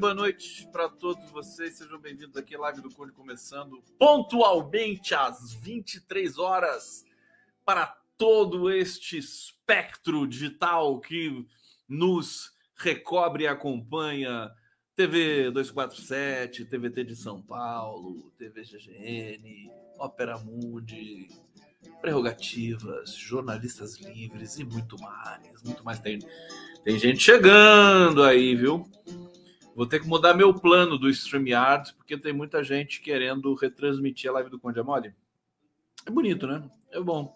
boa noite para todos vocês. Sejam bem-vindos aqui live do Conde começando pontualmente às 23 horas para todo este espectro digital que nos recobre e acompanha TV 247, TVT de São Paulo, TV GGN, Ópera Mundi, Prerrogativas, Jornalistas Livres e muito mais. Muito mais. Tem, tem gente chegando aí, viu? Vou ter que mudar meu plano do StreamYard, porque tem muita gente querendo retransmitir a live do Conde Amole. É bonito, né? É bom.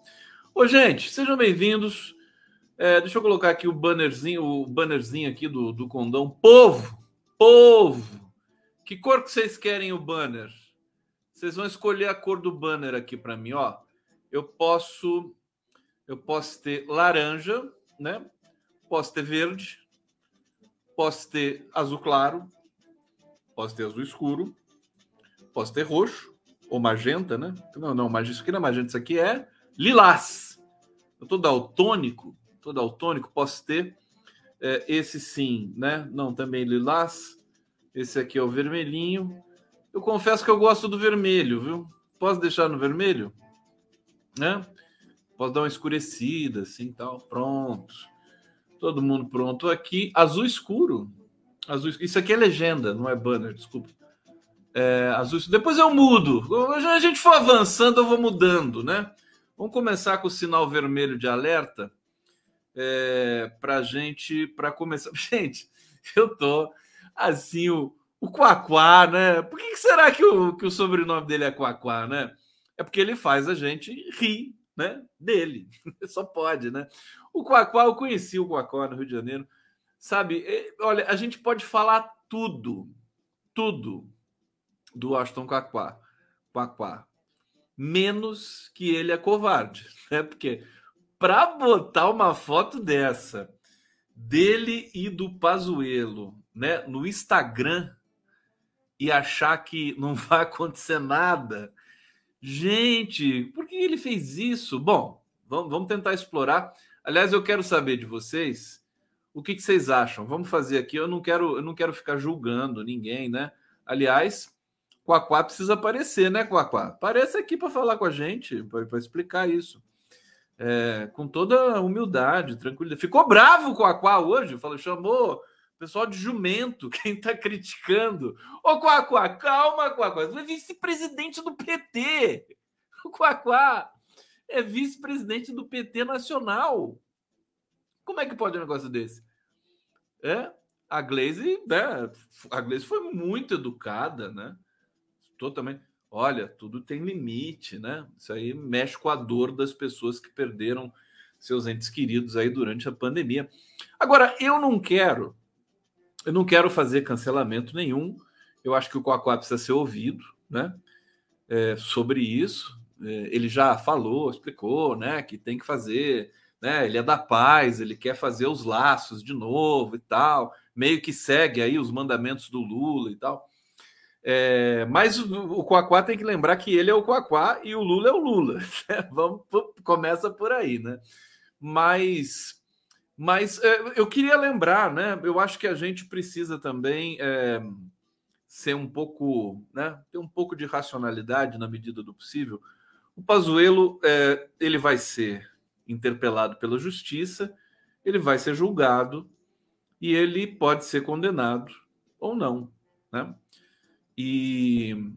Ô, gente, sejam bem-vindos. É, deixa eu colocar aqui o bannerzinho, o bannerzinho aqui do, do condão. Povo! Povo! Que cor que vocês querem o banner? Vocês vão escolher a cor do banner aqui para mim, ó. Eu posso eu posso ter laranja, né? Posso ter verde, posso ter azul claro, posso ter azul escuro, posso ter roxo ou magenta, né? Não, não, mas isso aqui não é magenta, isso aqui é lilás. Eu tô daltônico, tô daltônico, posso ter é, esse sim, né? Não, também lilás. Esse aqui é o vermelhinho. Eu confesso que eu gosto do vermelho, viu? Posso deixar no vermelho? Né? Posso dar uma escurecida, assim, tal. Pronto. Todo mundo pronto aqui. Azul escuro. Azul... Isso aqui é legenda, não é banner, desculpa. É, azul... Depois eu mudo. A gente for avançando, eu vou mudando, né? Vamos começar com o sinal vermelho de alerta é, para gente, para começar. Gente, eu tô assim, o, o Quaquá, né? Por que, que será que o, que o sobrenome dele é Quaquá, né? É porque ele faz a gente rir, né? Dele. Só pode, né? O Quaquá, eu conheci o Quaquá no Rio de Janeiro. Sabe, olha, a gente pode falar tudo, tudo do Aston Quaquá, Quaquá, menos que ele é covarde, né? Porque para botar uma foto dessa dele e do Pazuello, né, no Instagram e achar que não vai acontecer nada. Gente, por que ele fez isso? Bom, vamos tentar explorar. Aliás, eu quero saber de vocês o que, que, vocês acham. Vamos fazer aqui. Eu não quero, eu não quero ficar julgando ninguém, né? Aliás, Quaquá precisa aparecer, né, Quaquá? Aparece aqui para falar com a gente, para explicar isso é, com toda humildade, tranquilidade. Ficou bravo com a Quá hoje, falou, chamou pessoal de jumento, quem está criticando. Ô, Quá, calma, Quá, Você é vice-presidente do PT. O Quá é vice-presidente do PT nacional. Como é que pode um negócio desse? É, a Glaze, né, a Glaze foi muito educada, né? Totalmente. Olha, tudo tem limite, né? Isso aí mexe com a dor das pessoas que perderam seus entes queridos aí durante a pandemia. Agora, eu não quero, eu não quero fazer cancelamento nenhum. Eu acho que o Coacoa precisa ser ouvido, né? É, sobre isso. É, ele já falou, explicou, né? Que tem que fazer, né? Ele é da paz, ele quer fazer os laços de novo e tal. Meio que segue aí os mandamentos do Lula e tal. É, mas o, Quaquá tem que lembrar que ele é o Quaquá e o Lula é o Lula. Né? Vamos, começa por aí, né? Mas, mas é, eu queria lembrar, né? Eu acho que a gente precisa também é, ser um pouco, né? Ter um pouco de racionalidade na medida do possível. O Pazuello, é, ele vai ser interpelado pela justiça, ele vai ser julgado e ele pode ser condenado ou não, né? E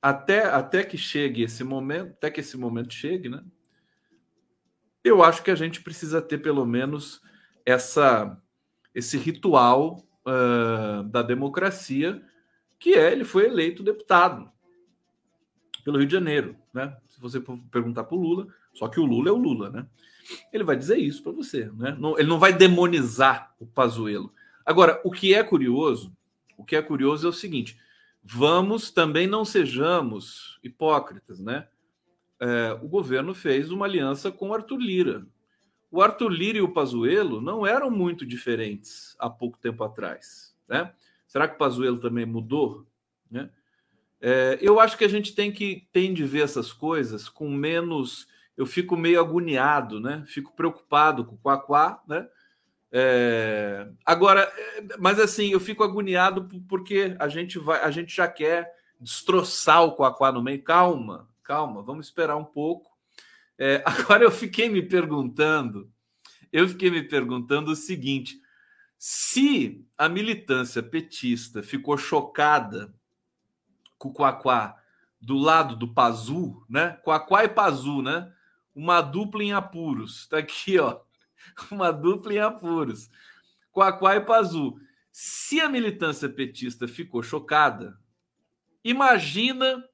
até, até que chegue esse momento, até que esse momento chegue, né? Eu acho que a gente precisa ter pelo menos essa esse ritual uh, da democracia, que é ele foi eleito deputado pelo Rio de Janeiro, né? Se você perguntar para o Lula, só que o Lula é o Lula, né? Ele vai dizer isso para você, né? Não, ele não vai demonizar o Pazuello. Agora, o que é curioso, o que é curioso é o seguinte: vamos também não sejamos hipócritas, né? É, o governo fez uma aliança com o Arthur Lira. O Arthur Lira e o Pazuello não eram muito diferentes há pouco tempo atrás, né? Será que o Pazuello também mudou? Né? É, eu acho que a gente tem que tem de ver essas coisas com menos eu fico meio agoniado, né? Fico preocupado com o Quaquá, né? É... Agora, é, mas assim, eu fico agoniado porque a gente vai, a gente já quer destroçar o Quaquá no meio. Calma, calma, vamos esperar um pouco. É, agora eu fiquei me perguntando, eu fiquei me perguntando o seguinte: se a militância petista ficou chocada Quaquá do lado do Pazu, né? Quaquá e Pazu, né? Uma dupla em apuros. Tá aqui, ó. Uma dupla em apuros. Quaquá e Pazu. Se a militância petista ficou chocada, imagina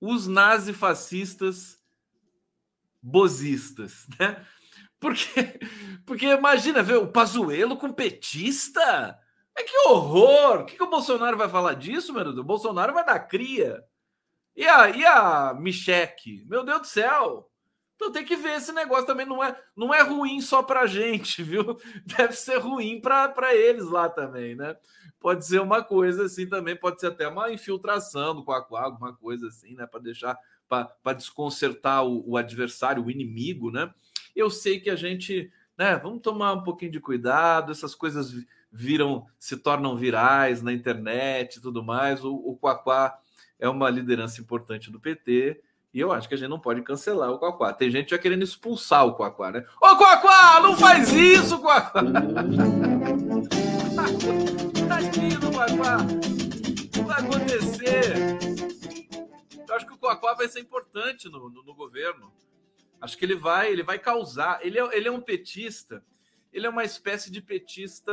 os nazifascistas bozistas, né? Porque, porque imagina ver o Pazuello com petista. É que horror! O que, que o Bolsonaro vai falar disso, meu Deus? O Bolsonaro vai dar cria. E a, e a Micheque? Meu Deus do céu! Então tem que ver esse negócio também. Não é, não é ruim só para gente, viu? Deve ser ruim para eles lá também, né? Pode ser uma coisa assim também, pode ser até uma infiltração do Quaquá, alguma coisa assim, né? Para deixar, para desconcertar o, o adversário, o inimigo, né? Eu sei que a gente, né? Vamos tomar um pouquinho de cuidado, essas coisas viram, se tornam virais na internet e tudo mais. O, o Quaquá é uma liderança importante do PT. E eu acho que a gente não pode cancelar o Quaquá. Tem gente já querendo expulsar o Quaquá, né? Ô, Quaquá, não faz isso, Quaquá! Tadinho do Quaquá! O que vai acontecer? Eu acho que o Quaquá vai ser importante no, no, no, governo. Acho que ele vai, ele vai causar. Ele é, ele é um petista, ele é uma espécie de petista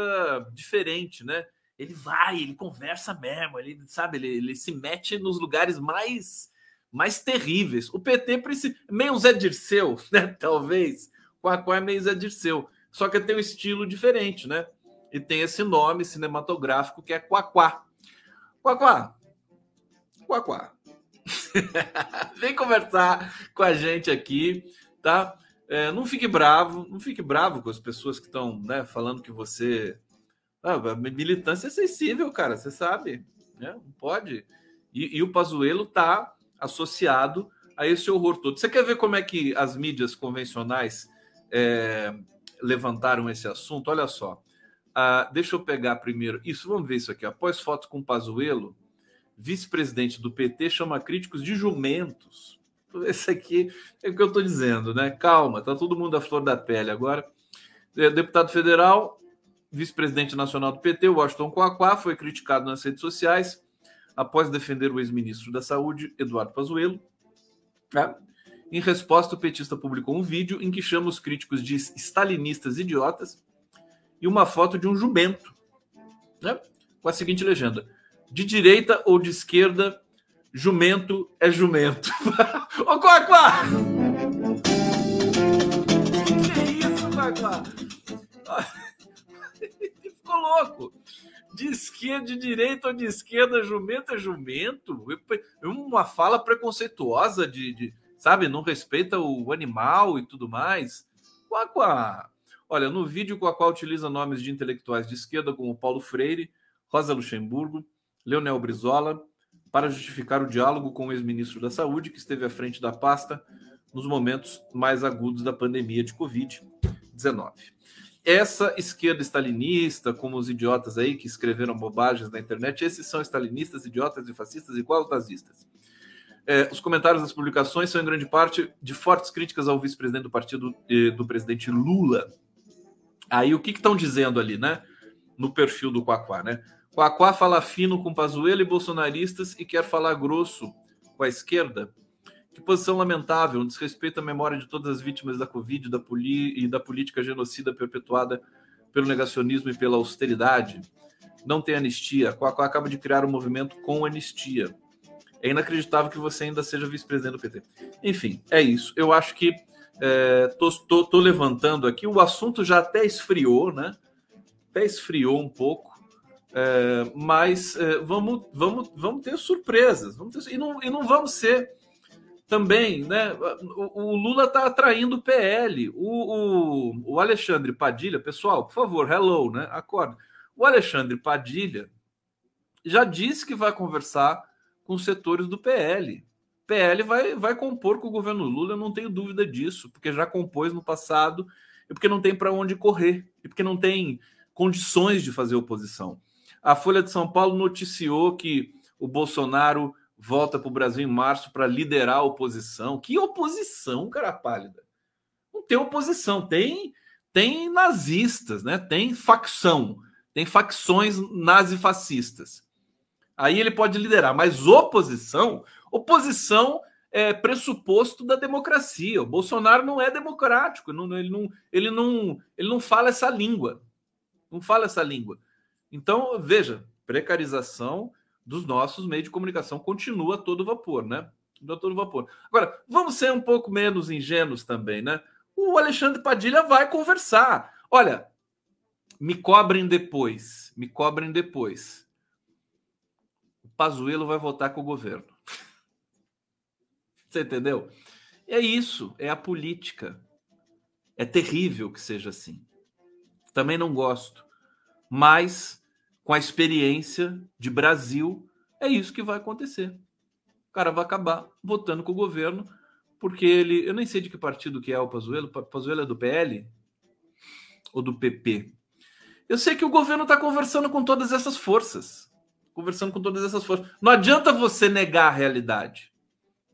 diferente, né? Ele vai, ele conversa mesmo, ele sabe, ele, ele se mete nos lugares mais mais terríveis. O PT precisa. Meio Zé Dirceu, né? Talvez. Quaquá é meio Zé Dirceu. Só que tem um estilo diferente, né? E tem esse nome cinematográfico que é Quaquá. Quaquá. Quaquá. Vem conversar com a gente aqui, tá? É, não fique bravo, não fique bravo com as pessoas que estão né, falando que você. Ah, militância é sensível, cara, você sabe. Né? Não pode. E, e o Pazuelo tá associado a esse horror todo. Você quer ver como é que as mídias convencionais é, levantaram esse assunto? Olha só. Ah, deixa eu pegar primeiro. Isso, vamos ver isso aqui. Após foto com Pazuello, vice-presidente do PT chama críticos de jumentos. Esse aqui é o que eu estou dizendo, né? Calma, tá todo mundo à flor da pele agora. É, deputado federal, vice-presidente nacional do PT, Washington Coaquá, foi criticado nas redes sociais após defender o ex-ministro da Saúde, Eduardo Pazuello. Tá? Em resposta, o petista publicou um vídeo em que chama os críticos de stalinistas idiotas e uma foto de um jumento, né? com a seguinte legenda: de direita ou de esquerda, jumento é jumento. Ô, Quaquá! Que isso, Quaquá? Ficou louco de esquerda, de direita ou de esquerda, jumento é jumento. Uma fala preconceituosa de, de sabe, não respeita o animal e tudo mais. Quaquá. Olha, no vídeo qual utiliza nomes de intelectuais de esquerda como Paulo Freire, Rosa Luxemburgo, Leonel Brizola, para justificar o diálogo com o ex-ministro da Saúde, que esteve à frente da pasta nos momentos mais agudos da pandemia de Covid-19 essa esquerda stalinista, como os idiotas aí que escreveram bobagens na internet, esses são stalinistas, idiotas e fascistas igual os nazistas. É, os comentários das publicações são em grande parte de fortes críticas ao vice-presidente do partido eh, do presidente Lula. Aí o que estão dizendo ali, né? No perfil do Quaquá, né? Quaquá fala fino com Pazuello e bolsonaristas e quer falar grosso com a esquerda. Que posição lamentável, um desrespeito à memória de todas as vítimas da Covid da e da política genocida perpetuada pelo negacionismo e pela austeridade. Não tem anistia. Qual acaba de criar um movimento com anistia. É inacreditável que você ainda seja vice-presidente do PT. Enfim, é isso. Eu acho que é, tô, tô, levantando aqui. O assunto já até esfriou, né? Até esfriou um pouco. É, mas é, vamos, vamos, vamos ter surpresas. Vamos ter, e, não, e não vamos ser também, né? O, o Lula está atraindo PL. O, o, o, Alexandre Padilha, pessoal, por favor, hello, né? Acorda. O Alexandre Padilha já disse que vai conversar com os setores do PL. PL vai, vai compor com o governo Lula, eu não tenho dúvida disso, porque já compôs no passado e porque não tem para onde correr, e porque não tem condições de fazer oposição. A Folha de São Paulo noticiou que o Bolsonaro volta para o Brasil em março para liderar a oposição. Que oposição, cara pálida? Não tem oposição, tem tem nazistas, né? Tem facção, tem facções nazifascistas. Aí ele pode liderar, mas oposição, oposição é pressuposto da democracia. O Bolsonaro não é democrático, não, ele, não, ele, não, ele não fala essa língua. Não fala essa língua. Então, veja, precarização dos nossos meios de comunicação continua a todo vapor, né? A todo vapor. Agora, vamos ser um pouco menos ingênuos também, né? O Alexandre Padilha vai conversar. Olha, me cobrem depois, me cobrem depois. O Pazuello vai votar com o governo. Você entendeu? É isso, é a política. É terrível que seja assim. Também não gosto. Mas com a experiência de Brasil, é isso que vai acontecer. O cara vai acabar votando com o governo, porque ele. Eu nem sei de que partido que é o Pazuello. O Pazuello é do PL? Ou do PP? Eu sei que o governo está conversando com todas essas forças. Conversando com todas essas forças. Não adianta você negar a realidade.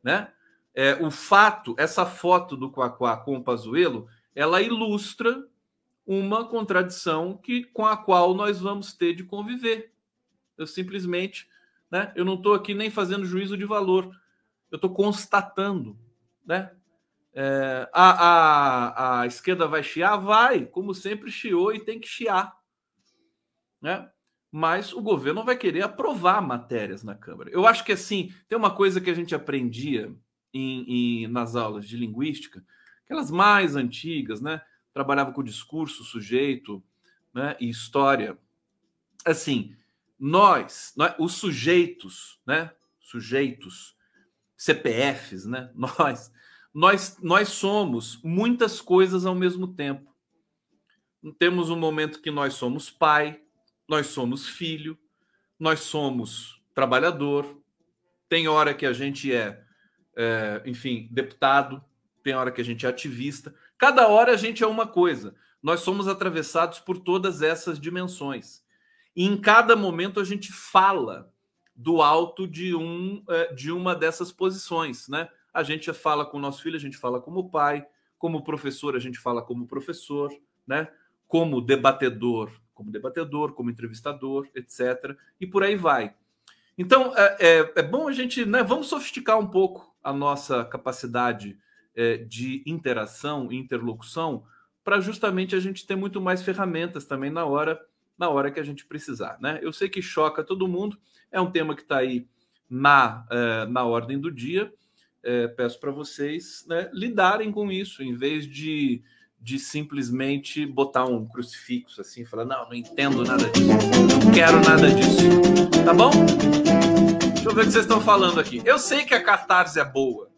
Né? É, o fato, essa foto do Quaquá com o Pazuello, ela ilustra uma contradição que com a qual nós vamos ter de conviver. Eu simplesmente, né? Eu não estou aqui nem fazendo juízo de valor. Eu estou constatando, né? É, a, a, a esquerda vai chiar? Vai, como sempre chiou e tem que chiar, né? Mas o governo vai querer aprovar matérias na Câmara. Eu acho que assim, tem uma coisa que a gente aprendia em, em nas aulas de linguística, aquelas mais antigas, né? Trabalhava com discurso, sujeito né, e história. Assim, nós, nós, os sujeitos, né, sujeitos, CPFs, né, nós, nós, nós somos muitas coisas ao mesmo tempo. Temos um momento que nós somos pai, nós somos filho, nós somos trabalhador, tem hora que a gente é, é enfim, deputado, tem hora que a gente é ativista. Cada hora a gente é uma coisa. Nós somos atravessados por todas essas dimensões. E em cada momento a gente fala do alto de, um, é, de uma dessas posições, né? A gente fala com o nosso filho, a gente fala como pai, como professor, a gente fala como professor, né? Como debatedor, como debatedor, como entrevistador, etc. E por aí vai. Então é, é, é bom a gente, né? Vamos sofisticar um pouco a nossa capacidade é, de interação e interlocução para justamente a gente ter muito mais ferramentas também na hora na hora que a gente precisar, né? Eu sei que choca todo mundo, é um tema que está aí na, é, na ordem do dia. É, peço para vocês né, lidarem com isso, em vez de, de simplesmente botar um crucifixo assim falar: não, não entendo nada disso, não quero nada disso. Tá bom? Deixa eu ver o que vocês estão falando aqui. Eu sei que a catarse é boa,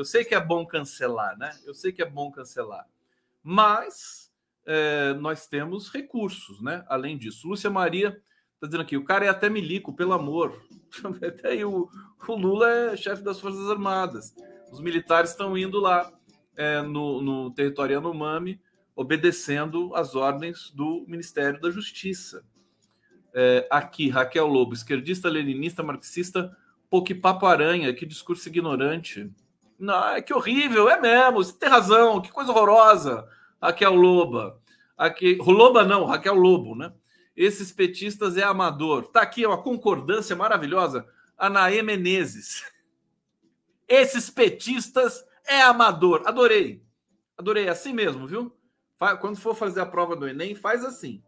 eu sei que é bom cancelar, né? Eu sei que é bom cancelar. Mas é, nós temos recursos, né? Além disso. Lúcia Maria está dizendo aqui: o cara é até milico, pelo amor. Até aí o, o Lula é chefe das Forças Armadas. Os militares estão indo lá é, no, no território Yanomami, obedecendo às ordens do Ministério da Justiça. É, aqui, Raquel Lobo, esquerdista, leninista, marxista, que papo aranha, que discurso ignorante. Não, é que horrível, é mesmo, você tem razão, que coisa horrorosa. Raquel Loba. Aqui, Loba não, Raquel Lobo, né? Esses petistas é amador. Tá aqui uma concordância maravilhosa. Anaê Menezes. Esses petistas é amador. Adorei. Adorei, é assim mesmo, viu? Quando for fazer a prova do Enem, faz assim.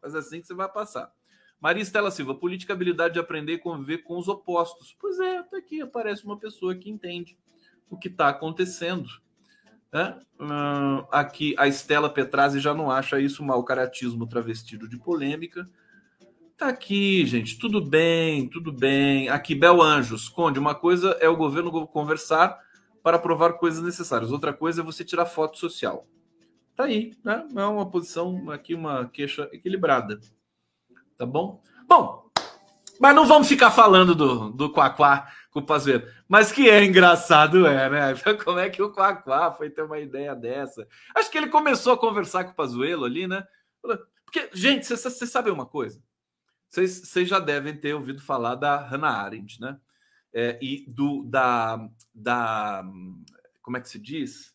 Faz assim que você vai passar. Maria Estela Silva, política habilidade de aprender e conviver com os opostos. Pois é, tá aqui aparece uma pessoa que entende o que está acontecendo. Né? Uh, aqui a Estela Petrazzi já não acha isso mau caratismo travestido de polêmica. Tá aqui, gente, tudo bem, tudo bem. Aqui, Bel Anjos, Conde, uma coisa é o governo conversar para aprovar coisas necessárias, outra coisa é você tirar foto social. Tá aí, né? É uma posição aqui, uma queixa equilibrada. Tá bom? Bom, mas não vamos ficar falando do, do Quaquá com o Pazuello. Mas que é engraçado, é, né? Como é que o Quaquá foi ter uma ideia dessa? Acho que ele começou a conversar com o Pazuello ali, né? Porque, gente, vocês sabem uma coisa? Vocês já devem ter ouvido falar da Hannah Arendt, né? É, e do da, da. Como é que se diz?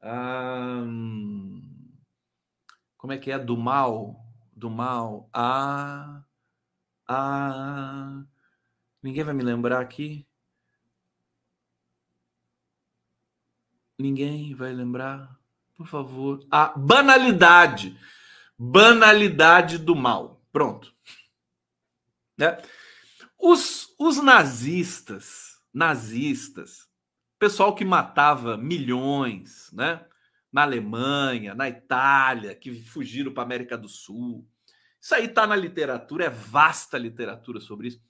Ah, como é que é? Do mal. Do mal. A. A. Ninguém vai me lembrar aqui? Ninguém vai lembrar? Por favor. A banalidade. Banalidade do mal. Pronto. Né? Os, os nazistas, nazistas, pessoal que matava milhões, né? Na Alemanha, na Itália, que fugiram para a América do Sul. Isso aí está na literatura, é vasta literatura sobre isso.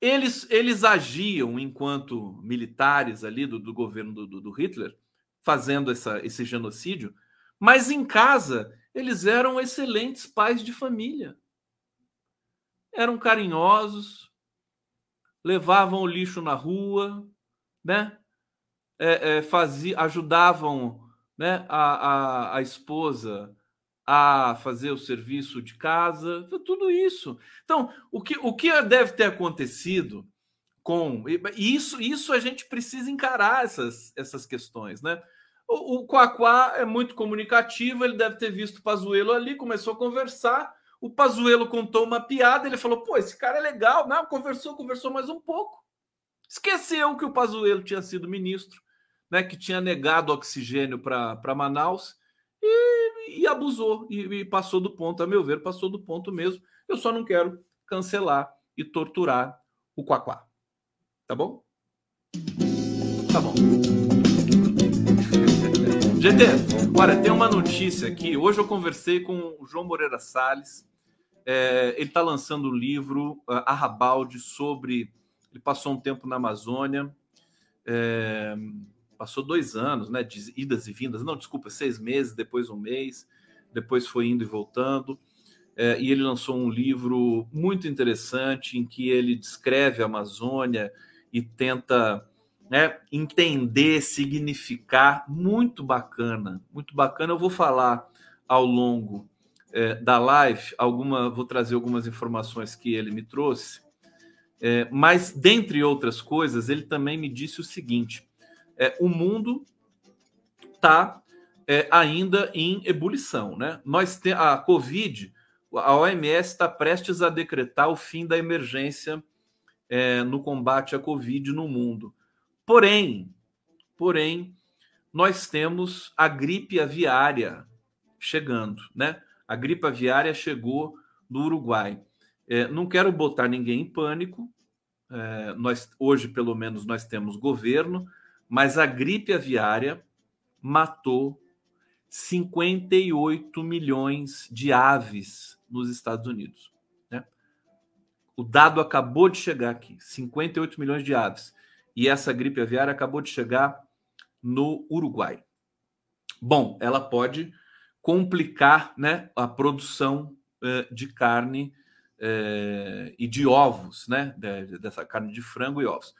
Eles, eles agiam enquanto militares ali do, do governo do, do, Hitler, fazendo essa, esse genocídio, mas em casa eles eram excelentes pais de família. Eram carinhosos, levavam o lixo na rua, né? É, é, fazia, ajudavam né, a, a, a esposa a fazer o serviço de casa, tudo isso. Então, o que, o que deve ter acontecido com isso, isso a gente precisa encarar essas, essas questões, né? O, o Quaquá é muito comunicativo, ele deve ter visto o Pazuello ali, começou a conversar, o Pazuello contou uma piada, ele falou: "Pô, esse cara é legal". Não, conversou, conversou mais um pouco. Esqueceu que o Pazuello tinha sido ministro, né, que tinha negado oxigênio para Manaus e, e abusou e, e, passou do ponto, a meu ver, passou do ponto mesmo. Eu só não quero cancelar e torturar o Quaquá. Tá bom? Tá bom. GT, olha, tem uma notícia aqui. Hoje eu conversei com o João Moreira Salles. É, ele está lançando um livro, uh, Arrabalde, sobre. Ele passou um tempo na Amazônia. É, passou dois anos, né, de idas e vindas, não, desculpa, seis meses, depois um mês, depois foi indo e voltando, é, e ele lançou um livro muito interessante em que ele descreve a Amazônia e tenta né, entender, significar, muito bacana, muito bacana. Eu vou falar ao longo é, da live, alguma, vou trazer algumas informações que ele me trouxe, é, mas dentre outras coisas, ele também me disse o seguinte: é, o mundo está é, ainda em ebulição. Né? Nós te, a Covid, a OMS está prestes a decretar o fim da emergência é, no combate à Covid no mundo. Porém, porém, nós temos a gripe aviária chegando, né? A gripe aviária chegou do Uruguai. É, não quero botar ninguém em pânico. É, nós hoje, pelo menos, nós temos governo, mas a gripe aviária matou 58 milhões de aves nos Estados Unidos. Né? O dado acabou de chegar aqui: 58 milhões de aves. E essa gripe aviária acabou de chegar no Uruguai. Bom, ela pode complicar né, a produção eh, de carne eh, e de ovos, né, dessa carne de frango e ovos.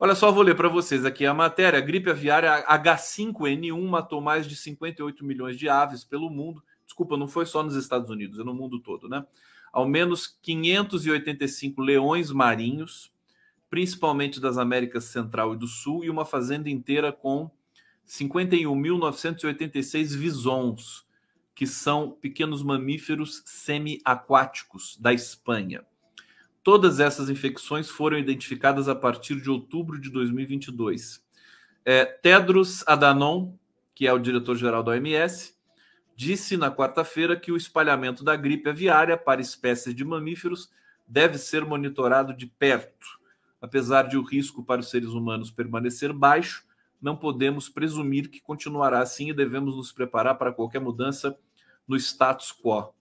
Olha só, vou ler para vocês aqui a matéria. A gripe aviária H5N1 matou mais de 58 milhões de aves pelo mundo. Desculpa, não foi só nos Estados Unidos, é no mundo todo, né? Ao menos 585 leões marinhos, principalmente das Américas Central e do Sul, e uma fazenda inteira com 51.986 visons, que são pequenos mamíferos semi-aquáticos da Espanha. Todas essas infecções foram identificadas a partir de outubro de 2022. É, Tedros Adhanom, que é o diretor-geral da OMS, disse na quarta-feira que o espalhamento da gripe aviária para espécies de mamíferos deve ser monitorado de perto. Apesar de o risco para os seres humanos permanecer baixo, não podemos presumir que continuará assim e devemos nos preparar para qualquer mudança no status quo.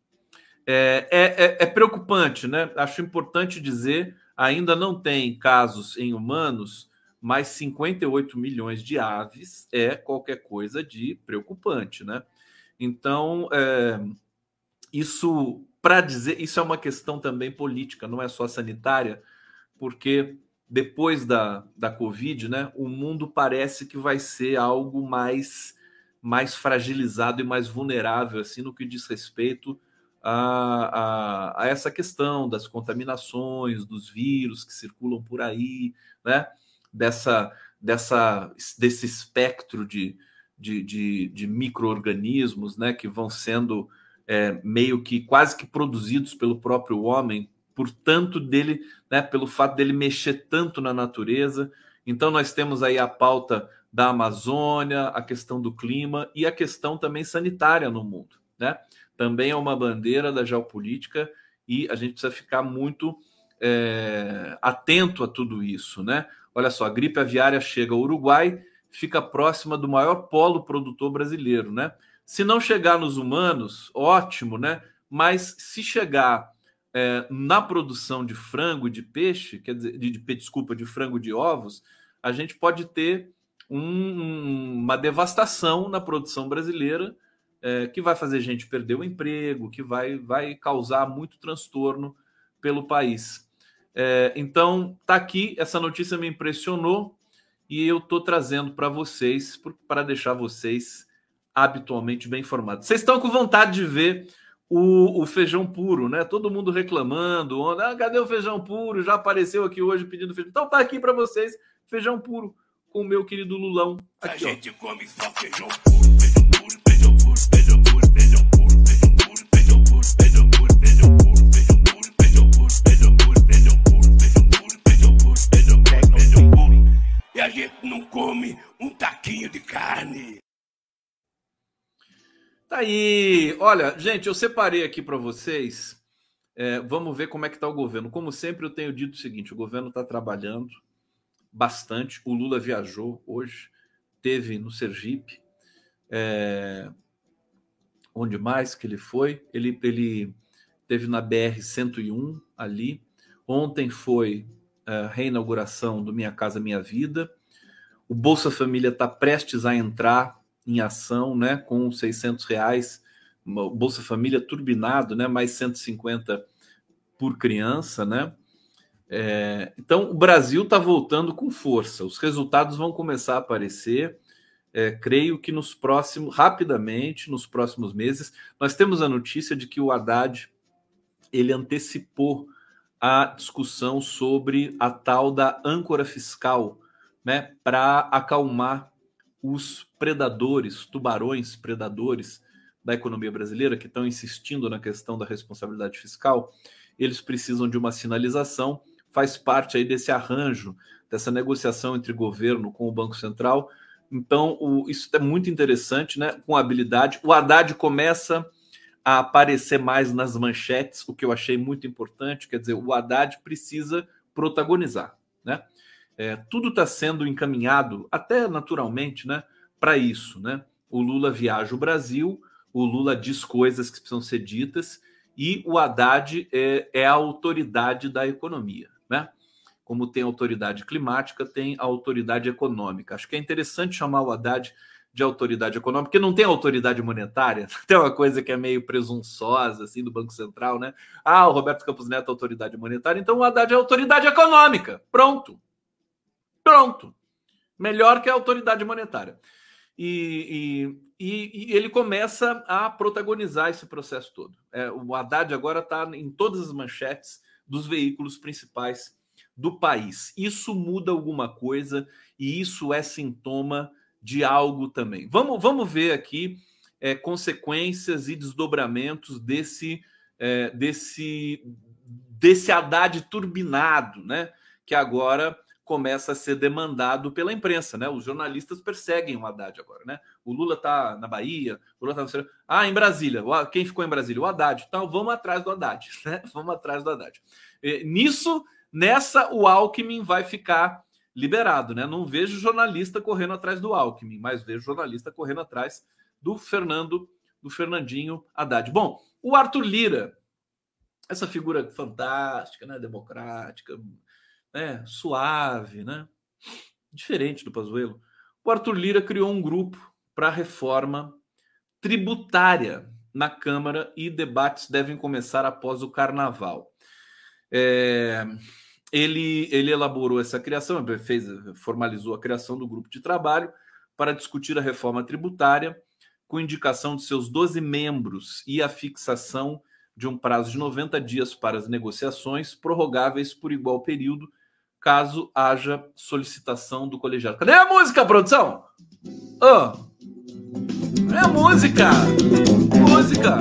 É, é, é, é, preocupante, né? Acho importante dizer, ainda não tem casos em humanos, mas 58 milhões de aves é qualquer coisa de preocupante, né? Então, é, isso, para dizer, isso é uma questão também política, não é só sanitária, porque depois da, da Covid, né, o mundo parece que vai ser algo mais, mais fragilizado e mais vulnerável, assim, no que diz respeito a, a, a, essa questão das contaminações, dos vírus que circulam por aí, né, dessa, dessa, desse espectro de, de, de, de micro-organismos, né, que vão sendo é, meio que quase que produzidos pelo próprio homem por tanto dele, né, pelo fato dele mexer tanto na natureza. Então nós temos aí a pauta da Amazônia, a questão do clima e a questão também sanitária no mundo, né? Também é uma bandeira da geopolítica e a gente precisa ficar muito é, atento a tudo isso, né? Olha só, a gripe aviária chega ao Uruguai, fica próxima do maior polo produtor brasileiro, né? Se não chegar nos humanos, ótimo, né? Mas se chegar é, na produção de frango de peixe, quer dizer, de, de, desculpa, de frango de ovos, a gente pode ter um, uma devastação na produção brasileira é, que vai fazer gente perder o emprego, que vai, vai causar muito transtorno pelo país. É, então, tá aqui, essa notícia me impressionou e eu estou trazendo para vocês, para deixar vocês habitualmente bem informados. Vocês estão com vontade de ver o, o, feijão puro, né? Todo mundo reclamando, ah, cadê o feijão puro? Já apareceu aqui hoje pedindo feijão. Então tá aqui para vocês, feijão puro com o meu querido Lulão. Aqui, a gente ó. come só feijão puro, E a gente não come um taquinho de carne. Tá aí. Olha, gente, eu separei aqui para vocês. É, vamos ver como é que está o governo. Como sempre, eu tenho dito o seguinte: o governo está trabalhando bastante. O Lula viajou hoje, teve no Sergipe. É, onde mais que ele foi? Ele, ele teve na BR 101 ali. Ontem foi a reinauguração do Minha Casa Minha Vida. O Bolsa Família está prestes a entrar em ação, né, com 600 reais, Bolsa Família turbinado, né, mais 150 por criança, né? É, então o Brasil está voltando com força. Os resultados vão começar a aparecer. É, creio que nos próximos, rapidamente, nos próximos meses, nós temos a notícia de que o Haddad ele antecipou a discussão sobre a tal da âncora fiscal, né, para acalmar os predadores, tubarões predadores da economia brasileira, que estão insistindo na questão da responsabilidade fiscal, eles precisam de uma sinalização, faz parte aí desse arranjo, dessa negociação entre governo com o Banco Central. Então, o, isso é muito interessante, né? Com habilidade. O Haddad começa a aparecer mais nas manchetes, o que eu achei muito importante. Quer dizer, o Haddad precisa protagonizar, né? É, tudo está sendo encaminhado, até naturalmente, né, para isso. Né? O Lula viaja o Brasil, o Lula diz coisas que precisam ser ditas, e o Haddad é, é a autoridade da economia. Né? Como tem autoridade climática, tem autoridade econômica. Acho que é interessante chamar o Haddad de autoridade econômica, porque não tem autoridade monetária, tem uma coisa que é meio presunçosa assim do Banco Central, né? Ah, o Roberto Campos Neto é autoridade monetária, então o Haddad é autoridade econômica. Pronto. Pronto. Melhor que a autoridade monetária. E, e, e, ele começa a protagonizar esse processo todo. É, o Haddad agora está em todas as manchetes dos veículos principais do país. Isso muda alguma coisa e isso é sintoma de algo também. Vamos, vamos ver aqui é, consequências e desdobramentos desse, é, desse, desse Haddad turbinado, né? Que agora começa a ser demandado pela imprensa, né? Os jornalistas perseguem o Haddad agora, né? O Lula tá na Bahia, o Lula tá no... Ah, em Brasília. Quem ficou em Brasília? O Haddad. Então vamos atrás do Haddad, né? Vamos atrás do Haddad. E, nisso, nessa, o Alckmin vai ficar liberado, né? Não vejo jornalista correndo atrás do Alckmin, mas vejo jornalista correndo atrás do Fernando, do Fernandinho Haddad. Bom, o Arthur Lira, essa figura fantástica, né? Democrática, né, suave, né? Diferente do Pazuello. O Arthur Lira criou um grupo para reforma tributária na Câmara e debates devem começar após o Carnaval. É... ele, ele elaborou essa criação, fez, formalizou a criação do grupo de trabalho para discutir a reforma tributária, com indicação de seus 12 membros e a fixação de um prazo de 90 dias para as negociações, prorrogáveis por igual período, caso haja solicitação do colegiado. Cadê a música, produção? Oh. É música! Música!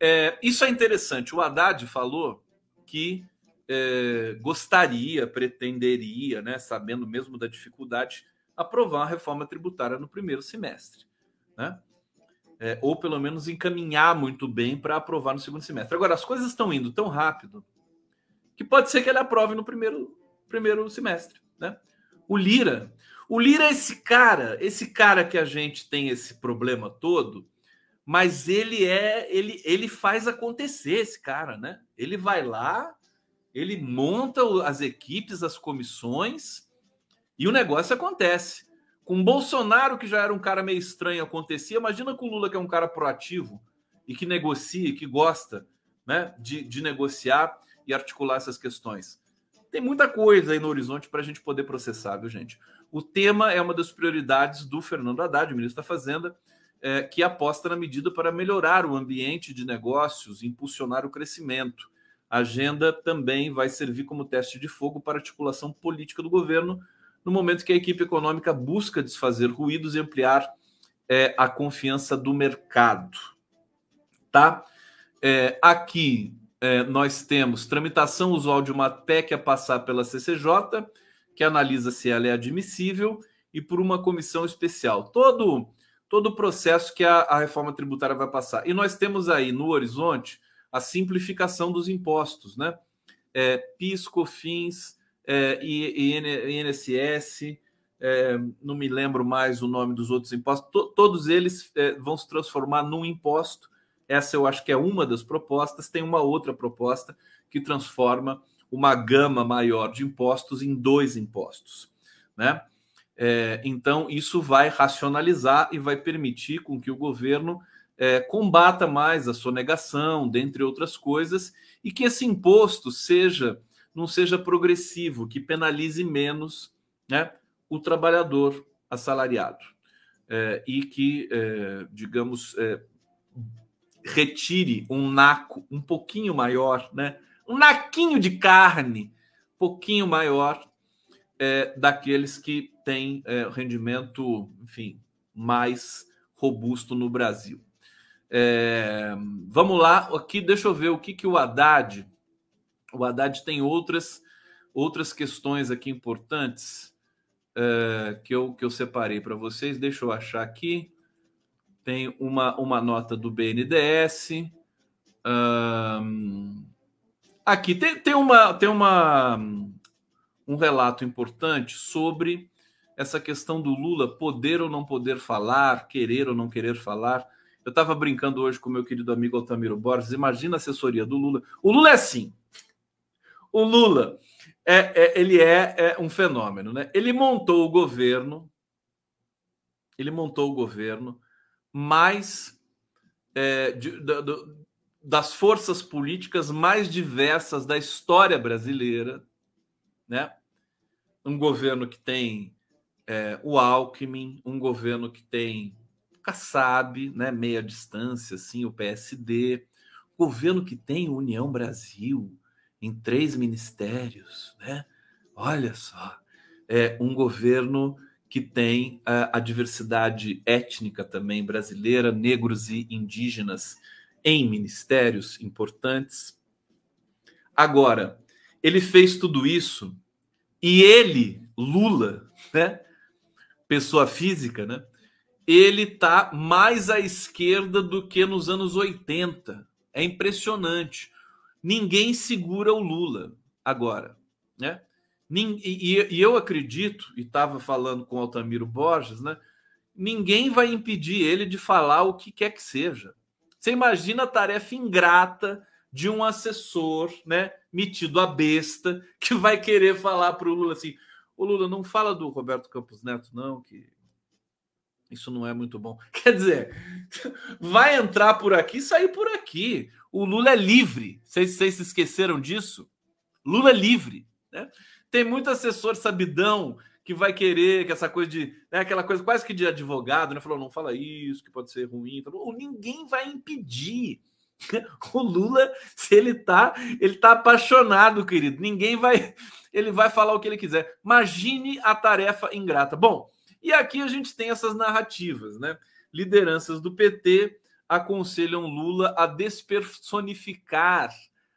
É, isso é interessante. O Haddad falou que é, gostaria, pretenderia, né, sabendo mesmo da dificuldade, aprovar a reforma tributária no primeiro semestre, né? É, ou pelo menos encaminhar muito bem para aprovar no segundo semestre. Agora, as coisas estão indo tão rápido que pode ser que ele aprove no primeiro, primeiro semestre, né? O Lira, o Lira é esse cara, esse cara que a gente tem esse problema todo, mas ele é, ele, ele faz acontecer esse cara, né? Ele vai lá, ele monta as equipes, as comissões e o negócio acontece. Com Bolsonaro, que já era um cara meio estranho, acontecia. Imagina com o Lula, que é um cara proativo e que negocia, que gosta né, de, de negociar e articular essas questões. Tem muita coisa aí no horizonte para a gente poder processar, viu, gente? O tema é uma das prioridades do Fernando Haddad, ministro da Fazenda, é, que aposta na medida para melhorar o ambiente de negócios, impulsionar o crescimento a agenda também vai servir como teste de fogo para a articulação política do governo, no momento que a equipe econômica busca desfazer ruídos e ampliar é, a confiança do mercado. Tá? É, aqui é, nós temos tramitação usual de uma PEC a passar pela CCJ, que analisa se ela é admissível, e por uma comissão especial. Todo, todo o processo que a, a reforma tributária vai passar. E nós temos aí no horizonte a simplificação dos impostos, né? É, PIS, COFINS, é, INSS, é, não me lembro mais o nome dos outros impostos, to, todos eles é, vão se transformar num imposto. Essa eu acho que é uma das propostas. Tem uma outra proposta que transforma uma gama maior de impostos em dois impostos, né? É, então, isso vai racionalizar e vai permitir com que o governo é, combata mais a sonegação, dentre outras coisas, e que esse imposto seja não seja progressivo, que penalize menos né, o trabalhador assalariado é, e que, é, digamos, é, retire um naco um pouquinho maior, né, um naquinho de carne pouquinho maior é, daqueles que têm é, rendimento, enfim, mais robusto no Brasil. É, vamos lá, aqui deixa eu ver o que, que o Haddad. O Haddad tem outras outras questões aqui importantes é, que, eu, que eu separei para vocês. Deixa eu achar aqui. Tem uma, uma nota do BNDES. Um, aqui tem, tem, uma, tem uma, um relato importante sobre essa questão do Lula poder ou não poder falar, querer ou não querer falar. Eu estava brincando hoje com meu querido amigo Altamiro Borges. Imagina a assessoria do Lula. O Lula é assim. O Lula é, é ele é, é, um fenômeno, né? Ele montou o governo. Ele montou o governo mais é, de, de, de, das forças políticas mais diversas da história brasileira, né? Um governo que tem é, o Alckmin, um governo que tem Kassab, né, meia distância, assim, o PSD, governo que tem União Brasil em três ministérios, né? Olha só, é um governo que tem a, a diversidade étnica também brasileira, negros e indígenas em ministérios importantes. Agora, ele fez tudo isso e ele, Lula, né, pessoa física, né, ele está mais à esquerda do que nos anos 80. É impressionante. Ninguém segura o Lula agora, né? E, eu acredito, e estava falando com Altamiro Borges, né? Ninguém vai impedir ele de falar o que quer que seja. Você imagina a tarefa ingrata de um assessor, né, metido a besta, que vai querer falar para o Lula assim: o Lula não fala do Roberto Campos Neto, não, que isso não é muito bom. Quer dizer, vai entrar por aqui, sair por aqui. O Lula é livre. Vocês, vocês se esqueceram disso? Lula livre. Né? Tem muito assessor sabidão que vai querer que essa coisa de. Né, aquela coisa quase que de advogado, né? Falou, não fala isso, que pode ser ruim. Falou, ninguém vai impedir. O Lula, se ele tá, ele tá apaixonado, querido. Ninguém vai, ele vai falar o que ele quiser. Imagine a tarefa ingrata. Bom, e aqui a gente tem essas narrativas, né? Lideranças do PT aconselham Lula a despersonificar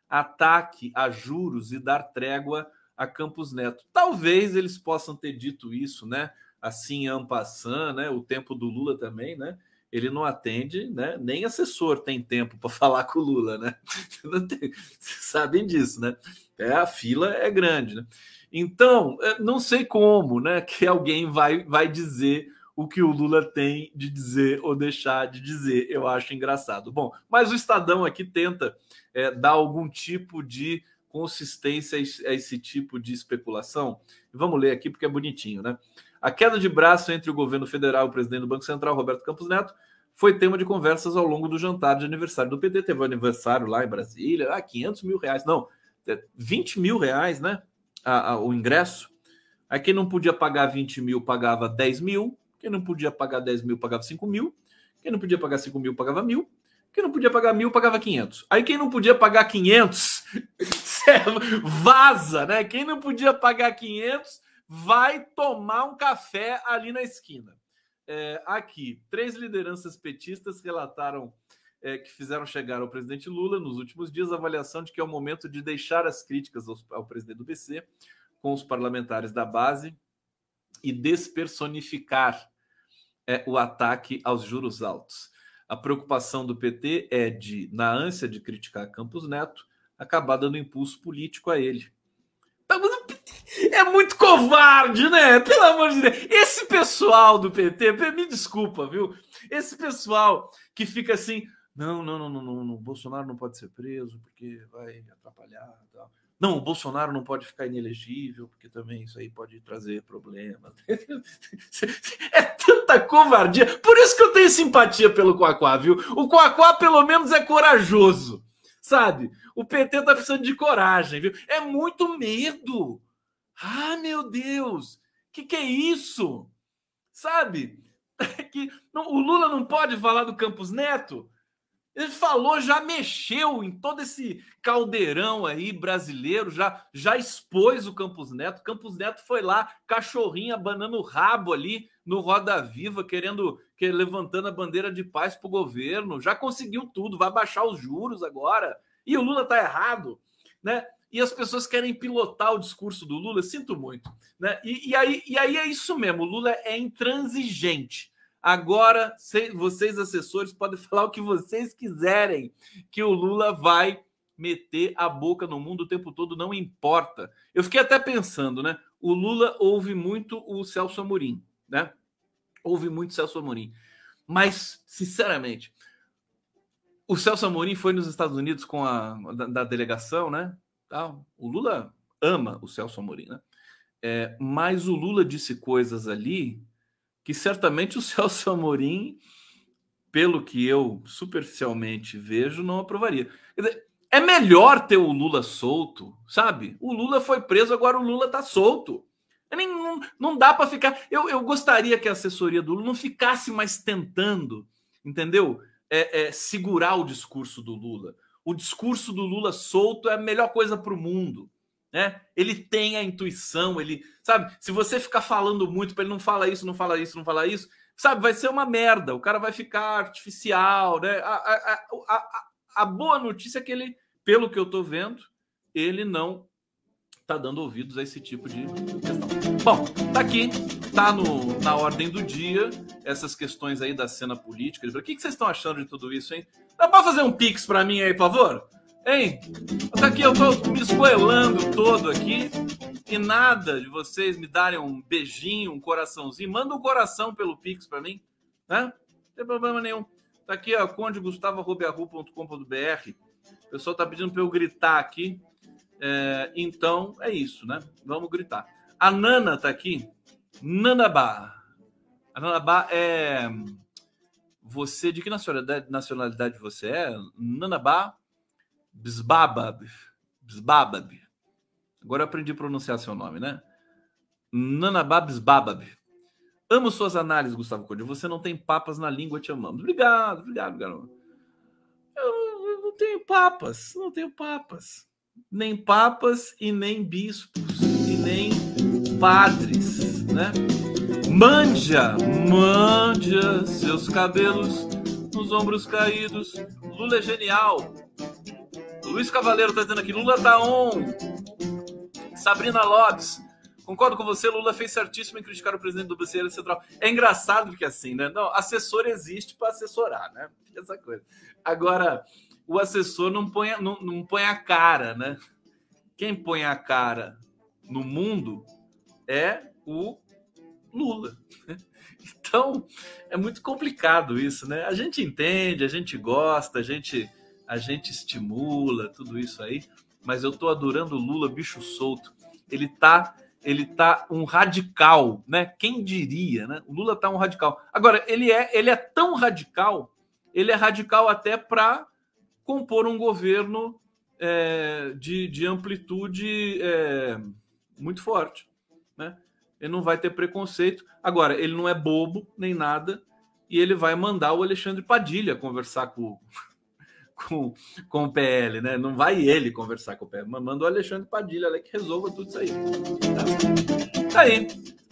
ataque a juros e dar trégua a Campos Neto. Talvez eles possam ter dito isso, né? Assim, ampassando, né? O tempo do Lula também, né? Ele não atende, né? Nem assessor tem tempo para falar com o Lula, né? Vocês sabem disso, né? É, a fila é grande, né? Então, é, não sei como, né? Que alguém vai, vai dizer o que o Lula tem de dizer ou deixar de dizer. Eu acho engraçado. Bom, mas o Estadão aqui tenta é, dar algum tipo de consistência a esse tipo de especulação. Vamos ler aqui porque é bonitinho, né? A queda de braço entre o governo federal e o presidente do Banco Central, Roberto Campos Neto, foi tema de conversas ao longo do jantar de aniversário do PT. Teve um aniversário lá em Brasília, ah, 500 mil reais, não, 20 mil reais, né? A, a, o ingresso. Aí quem não podia pagar 20 mil pagava 10 mil, quem não podia pagar 10 mil pagava 5 mil, quem não podia pagar 5 mil pagava mil, quem não podia pagar mil pagava 500. Aí quem não podia pagar 500 vaza, né? Quem não podia pagar 500 vai tomar um café ali na esquina. É, aqui, três lideranças petistas relataram é, que fizeram chegar ao presidente Lula nos últimos dias a avaliação de que é o momento de deixar as críticas ao, presidente do BC com os parlamentares da base e despersonificar é, o ataque aos juros altos. A preocupação do PT é de, na ânsia de criticar Campos Neto, acabar dando impulso político a ele. Tá é muito covarde, né? Pelo amor de Deus. Esse pessoal do PT, me desculpa, viu? Esse pessoal que fica assim, não, não, não, não, não. Bolsonaro não pode ser preso porque vai atrapalhar. Tal. Não, o Bolsonaro não pode ficar inelegível, porque também isso aí pode trazer problemas. É tanta covardia. Por isso que eu tenho simpatia pelo Quaquá, viu? O Quaquá, pelo menos, é corajoso. Sabe? O PT tá precisando de coragem, viu? É muito medo. Ah, meu Deus! Que que é isso? Sabe? Que não, o Lula não pode falar do Campos Neto? Ele falou, já mexeu em todo esse caldeirão aí brasileiro, já já expôs o Campos Neto. Campos Neto foi lá, cachorrinho, abanando o rabo ali no Roda Viva, querendo, que, levantando a bandeira de paz para o governo. Já conseguiu tudo, vai baixar os juros agora. E o Lula tá errado, né? E as pessoas querem pilotar o discurso do Lula, sinto muito, né? E, e aí, e aí é isso mesmo, o Lula é intransigente Agora, vocês, assessores, podem falar o que vocês quiserem, que o Lula vai meter a boca no mundo o tempo todo, não importa. Eu fiquei até pensando, né? O Lula ouve muito o Celso Amorim, né? Ouve muito o Celso Amorim. Mas, sinceramente, o Celso Amorim foi nos Estados Unidos com a da, da delegação, né? O Lula ama o Celso Amorim, né? É, mas o Lula disse coisas ali que certamente o Celso Amorim, pelo que eu superficialmente vejo, não aprovaria. Dizer, é melhor ter o Lula solto, sabe? O Lula foi preso, agora o Lula tá solto. Nem, não, não dá para ficar. Eu, eu gostaria que a assessoria do Lula não ficasse mais tentando, entendeu? É, é, segurar o discurso do Lula. O discurso do Lula solto é a melhor coisa para o mundo né? Ele tem a intuição, ele sabe. Se você ficar falando muito para ele não fala isso, não fala isso, não fala isso, sabe, vai ser uma merda. O cara vai ficar artificial, né? A, a, a, a boa notícia é que ele, pelo que eu tô vendo, ele não tá dando ouvidos a esse tipo de questão. Bom, tá aqui, tá no, na ordem do dia essas questões aí da cena política. O que, que vocês estão achando de tudo isso, hein? Dá para fazer um pix para mim aí, por favor? Hein? Tá aqui, eu tô me escoelando todo aqui e nada de vocês me darem um beijinho, um coraçãozinho. Manda um coração pelo Pix para mim, né? Não tem problema nenhum. Tá aqui, ó, condegustavo.com.br. O pessoal tá pedindo para eu gritar aqui. É, então, é isso, né? Vamos gritar. A Nana tá aqui. Nanabá. A Nanabá é... Você, de que nacionalidade, nacionalidade você é? Nanabá Bsbabab. Bsbabab. Agora eu aprendi a pronunciar seu nome, né? Nanababs Babab. Amo suas análises, Gustavo Conde. Você não tem papas na língua, te amamos. Obrigado, obrigado, obrigado. Eu, eu não tenho papas, não tenho papas. Nem papas e nem bispos e nem padres, né? Manja, manja seus cabelos nos ombros caídos. Lula é genial. Luiz Cavaleiro tá dizendo aqui, Lula tá on. Sabrina Lopes, concordo com você, Lula fez certíssimo em criticar o presidente do BCE Central. É engraçado porque assim, né? Não, assessor existe para assessorar, né? Essa coisa. Agora, o assessor não põe, não, não põe a cara, né? Quem põe a cara no mundo é o Lula. Então, é muito complicado isso, né? A gente entende, a gente gosta, a gente, a gente estimula tudo isso aí, mas eu tô adorando o Lula, bicho solto. Ele tá, ele tá um radical, né? Quem diria, né? O Lula tá um radical. Agora, ele é, ele é tão radical, ele é radical até para compor um governo é, de, de amplitude é, muito forte, né? Ele não vai ter preconceito. Agora, ele não é bobo nem nada e ele vai mandar o Alexandre Padilha conversar com com, com o PL, né? Não vai ele conversar com o PL, mas manda o Alexandre Padilha ali que resolva tudo isso aí. Tá? tá aí.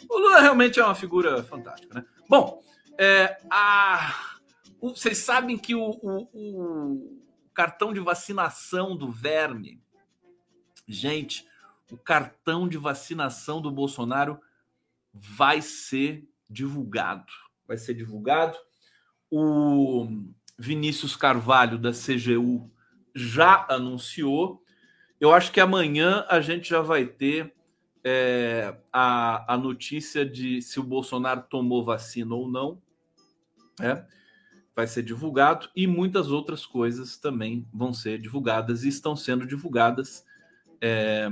O Lula realmente é uma figura fantástica, né? Bom, é, a, o, vocês sabem que o, o, o cartão de vacinação do verme, gente, o cartão de vacinação do Bolsonaro vai ser divulgado. Vai ser divulgado. O Vinícius Carvalho, da CGU, já anunciou. Eu acho que amanhã a gente já vai ter é, a, a notícia de se o Bolsonaro tomou vacina ou não. É, vai ser divulgado e muitas outras coisas também vão ser divulgadas e estão sendo divulgadas. É,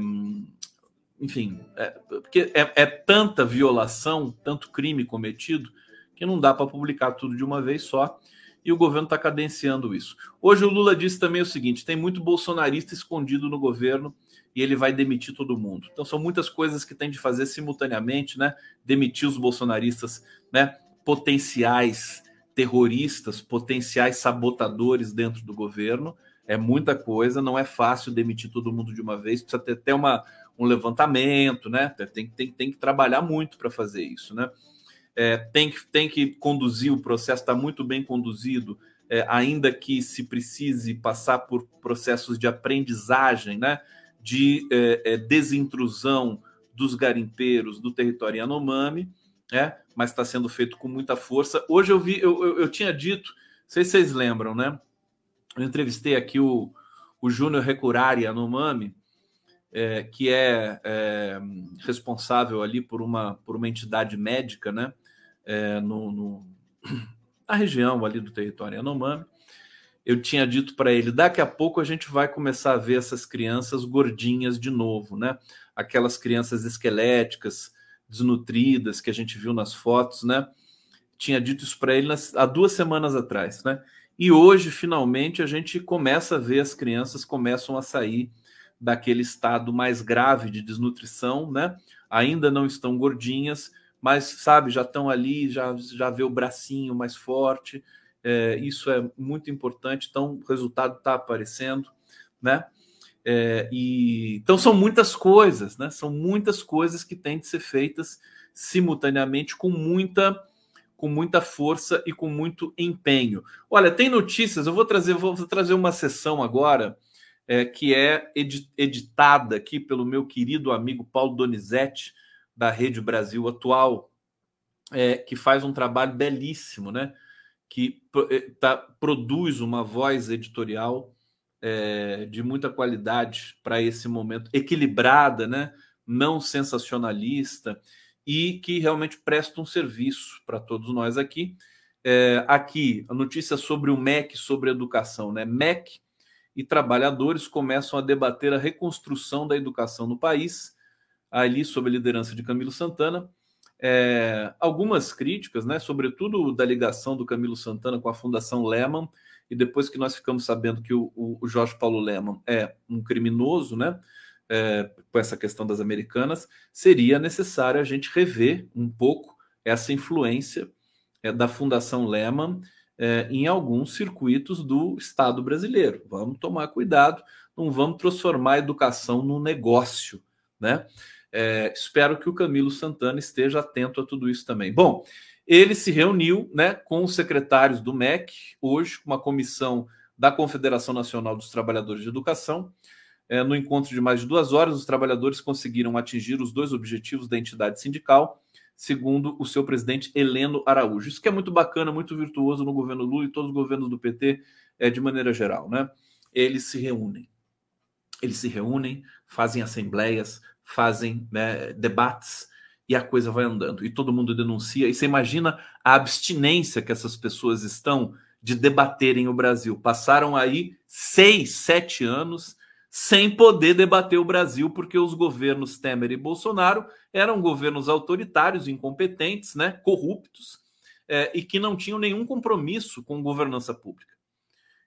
enfim, é, porque é, é, tanta violação, tanto crime cometido, que não dá para publicar tudo de uma vez só e o governo está cadenciando isso. Hoje o Lula disse também o seguinte: tem muito bolsonarista escondido no governo e ele vai demitir todo mundo. Então são muitas coisas que tem de fazer simultaneamente, né? Demitir os bolsonaristas, né? Potenciais terroristas, potenciais sabotadores dentro do governo. É muita coisa, não é fácil demitir todo mundo de uma vez, precisa ter até uma, um levantamento, né? Tem, tem, tem que trabalhar muito para fazer isso, né? É, tem, que, tem que conduzir o processo, está muito bem conduzido, é, ainda que se precise passar por processos de aprendizagem, né, de é, é desintrusão dos garimpeiros do território Yanomami, né, mas está sendo feito com muita força. Hoje eu vi, eu, eu, eu tinha dito, não sei se vocês lembram, né? Eu entrevistei aqui o, o Júnior Recurari Yanomami, é, que é, é, responsável ali por uma, por uma entidade médica, né? É, no, no, na região ali do território Yanomami. Eu tinha dito para ele: daqui a pouco a gente vai começar a ver essas crianças gordinhas de novo, né? Aquelas crianças esqueléticas, desnutridas que a gente viu nas fotos, né? Tinha dito isso para ele nas, há duas semanas atrás, né? E hoje, finalmente, a gente começa a ver as crianças começam a sair daquele estado mais grave de desnutrição, né? Ainda não estão gordinhas, mas sabe, já estão ali, já, já vê o bracinho mais forte. É, isso é muito importante. Então, o resultado está aparecendo, né? É, e então são muitas coisas, né? São muitas coisas que têm de ser feitas simultaneamente com muita com muita força e com muito empenho. Olha, tem notícias. Eu vou trazer, vou trazer uma sessão agora é, que é editada aqui pelo meu querido amigo Paulo Donizete da Rede Brasil atual, é, que faz um trabalho belíssimo, né? Que é, tá, produz uma voz editorial é, de muita qualidade para esse momento, equilibrada, né? Não sensacionalista e que realmente presta um serviço para todos nós aqui. É, aqui a notícia sobre o MEC, sobre educação, né? MEC e trabalhadores começam a debater a reconstrução da educação no país ali sob a liderança de Camilo Santana. É, algumas críticas, né, sobretudo da ligação do Camilo Santana com a Fundação Lehman, e depois que nós ficamos sabendo que o, o Jorge Paulo Lehman é um criminoso, né, é, com essa questão das americanas, seria necessário a gente rever um pouco essa influência é, da Fundação Lehman é, em alguns circuitos do Estado brasileiro. Vamos tomar cuidado, não vamos transformar a educação num negócio, né? É, espero que o Camilo Santana esteja atento a tudo isso também. Bom, ele se reuniu né, com os secretários do MEC, hoje, com uma comissão da Confederação Nacional dos Trabalhadores de Educação. É, no encontro de mais de duas horas, os trabalhadores conseguiram atingir os dois objetivos da entidade sindical, segundo o seu presidente Heleno Araújo. Isso que é muito bacana, muito virtuoso no governo Lula e todos os governos do PT é, de maneira geral. Né? Eles se reúnem. Eles se reúnem, fazem assembleias, fazem né, debates e a coisa vai andando. E todo mundo denuncia. E você imagina a abstinência que essas pessoas estão de debaterem o Brasil. Passaram aí seis, sete anos sem poder debater o Brasil, porque os governos Temer e Bolsonaro eram governos autoritários, incompetentes, né, corruptos, é, e que não tinham nenhum compromisso com governança pública.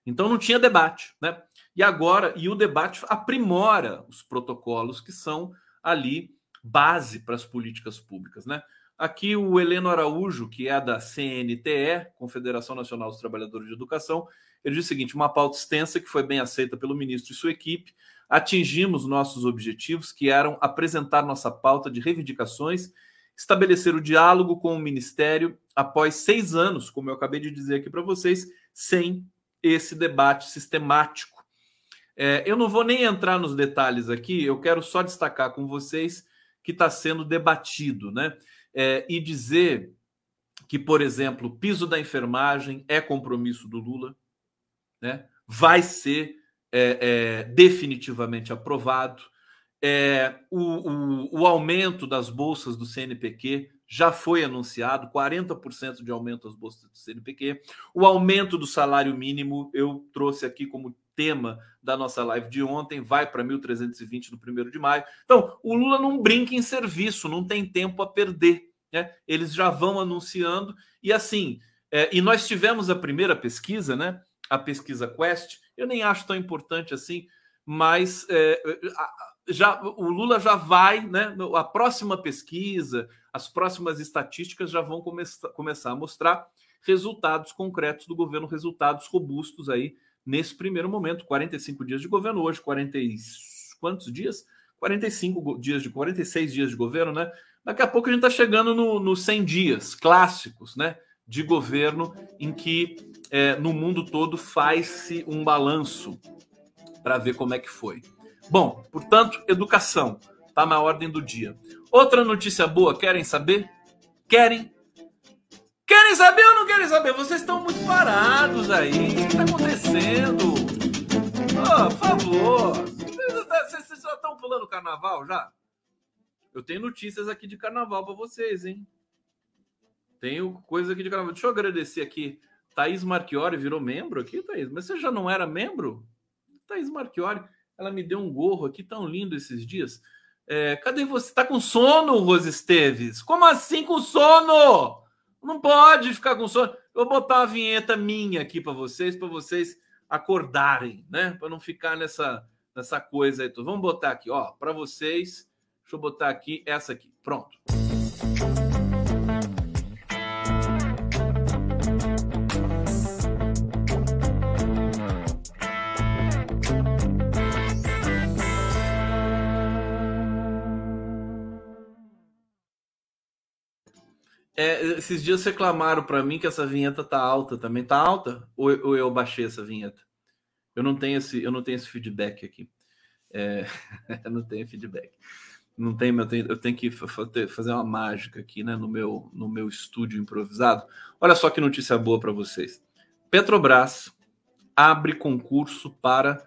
Então não tinha debate, né? E agora, e o debate aprimora os protocolos que são ali base para as políticas públicas, né? Aqui o Heleno Araújo, que é da CNTE, Confederação Nacional dos Trabalhadores de Educação, ele diz o seguinte: uma pauta extensa que foi bem aceita pelo ministro e sua equipe. Atingimos nossos objetivos, que eram apresentar nossa pauta de reivindicações, estabelecer o diálogo com o Ministério após seis anos, como eu acabei de dizer aqui para vocês, sem esse debate sistemático. É, eu não vou nem entrar nos detalhes aqui, eu quero só destacar com vocês que está sendo debatido, né? É, e dizer que, por exemplo, o piso da enfermagem é compromisso do Lula, né? vai ser é, é, definitivamente aprovado. É, o, o, o, aumento das bolsas do CNPq já foi anunciado, 40% de aumento das bolsas do CNPq. O aumento do salário mínimo, eu trouxe aqui como tema da nossa live de ontem, vai para 1.320 no primeiro de maio. Então, o Lula não brinca em serviço, não tem tempo a perder. Né? Eles já vão anunciando, e assim, é, e nós tivemos a primeira pesquisa, né? A pesquisa Quest, eu nem acho tão importante assim, mas é, já o Lula já vai, né? A próxima pesquisa, as próximas estatísticas já vão come começar a mostrar resultados concretos do governo, resultados robustos aí nesse primeiro momento. 45 dias de governo, hoje 40 e... quantos dias? 45 dias de 46 dias de governo, né? Daqui a pouco a gente está chegando nos no 100 dias clássicos, né? De governo em que é, no mundo todo faz-se um balanço para ver como é que foi. Bom, portanto, educação está na ordem do dia. Outra notícia boa, querem saber? Querem? Querem saber ou não querem saber? Vocês estão muito parados aí. O que está acontecendo? Oh, por favor. Vocês já estão pulando carnaval já? Eu tenho notícias aqui de carnaval para vocês, hein? Tenho coisa aqui de carnaval. Deixa eu agradecer aqui. Thaís Marchiori virou membro aqui, Thaís. Mas você já não era membro? Thaís Marchiori. Ela me deu um gorro aqui tão lindo esses dias. É, cadê você? Tá com sono, Rose Esteves? Como assim com sono? Não pode ficar com sono. Eu vou botar uma vinheta minha aqui para vocês, para vocês acordarem, né? Para não ficar nessa nessa coisa aí. Vamos botar aqui, ó, para vocês. Deixa eu botar aqui essa aqui. Pronto. É, esses dias reclamaram para mim que essa vinheta tá alta também. Tá alta? Ou, ou, eu baixei essa vinheta? Eu não tenho esse, eu não tenho esse feedback aqui. É, eu não tenho feedback. Não tem, eu tenho, eu tenho que fazer uma mágica aqui, né, no meu, no meu estúdio improvisado. Olha só que notícia boa para vocês. Petrobras abre concurso para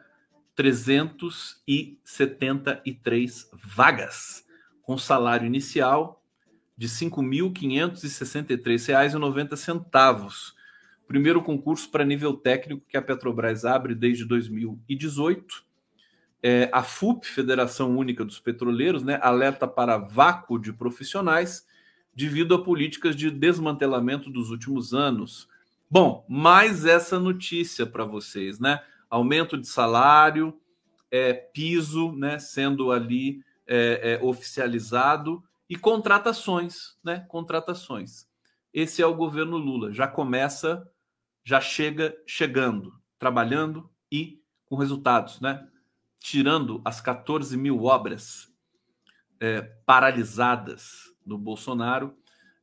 373 vagas, com salário inicial de R$ 5.563,90. Primeiro concurso para nível técnico que a Petrobras abre desde 2018. É, a FUP, Federação Única dos Petroleiros, né, alerta para vácuo de profissionais devido a políticas de desmantelamento dos últimos anos. Bom, mais essa notícia para vocês, né? Aumento de salário, é, piso né, sendo ali é, é, oficializado e contratações, né? Contratações. Esse é o governo Lula. Já começa, já chega chegando, trabalhando e com resultados, né? Tirando as 14 mil obras é, paralisadas do Bolsonaro,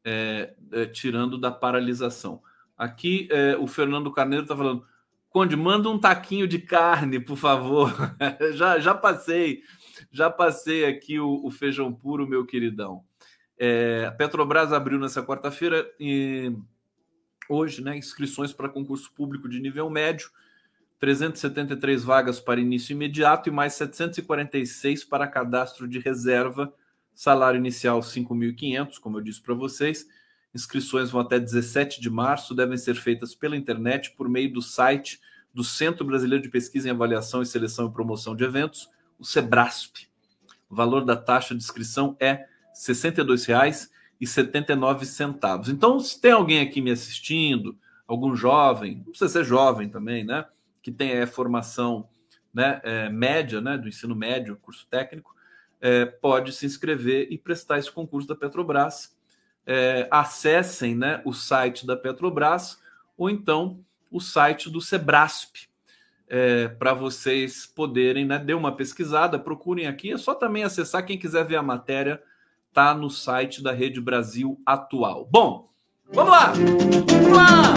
é, é, tirando da paralisação. Aqui é, o Fernando Carneiro está falando, Conde, manda um taquinho de carne, por favor. já, já passei, já passei aqui o, o feijão puro, meu queridão. É, a Petrobras abriu nessa quarta-feira e hoje, né, inscrições para concurso público de nível médio, 373 vagas para início imediato e mais 746 para cadastro de reserva, salário inicial 5.500, como eu disse para vocês Inscrições vão até 17 de março, devem ser feitas pela internet por meio do site do Centro Brasileiro de Pesquisa em Avaliação e Seleção e Promoção de Eventos, o SEBRASP. O valor da taxa de inscrição é R$ 62,79. Então, se tem alguém aqui me assistindo, algum jovem, não precisa ser jovem também, né? Que tem é, formação né, é, média, né, do ensino médio, curso técnico, é, pode se inscrever e prestar esse concurso da Petrobras é, acessem né, o site da Petrobras ou então o site do Sebrasp, é, para vocês poderem, né, dê uma pesquisada, procurem aqui. É só também acessar, quem quiser ver a matéria, tá no site da Rede Brasil Atual. Bom, vamos lá! Vamos lá!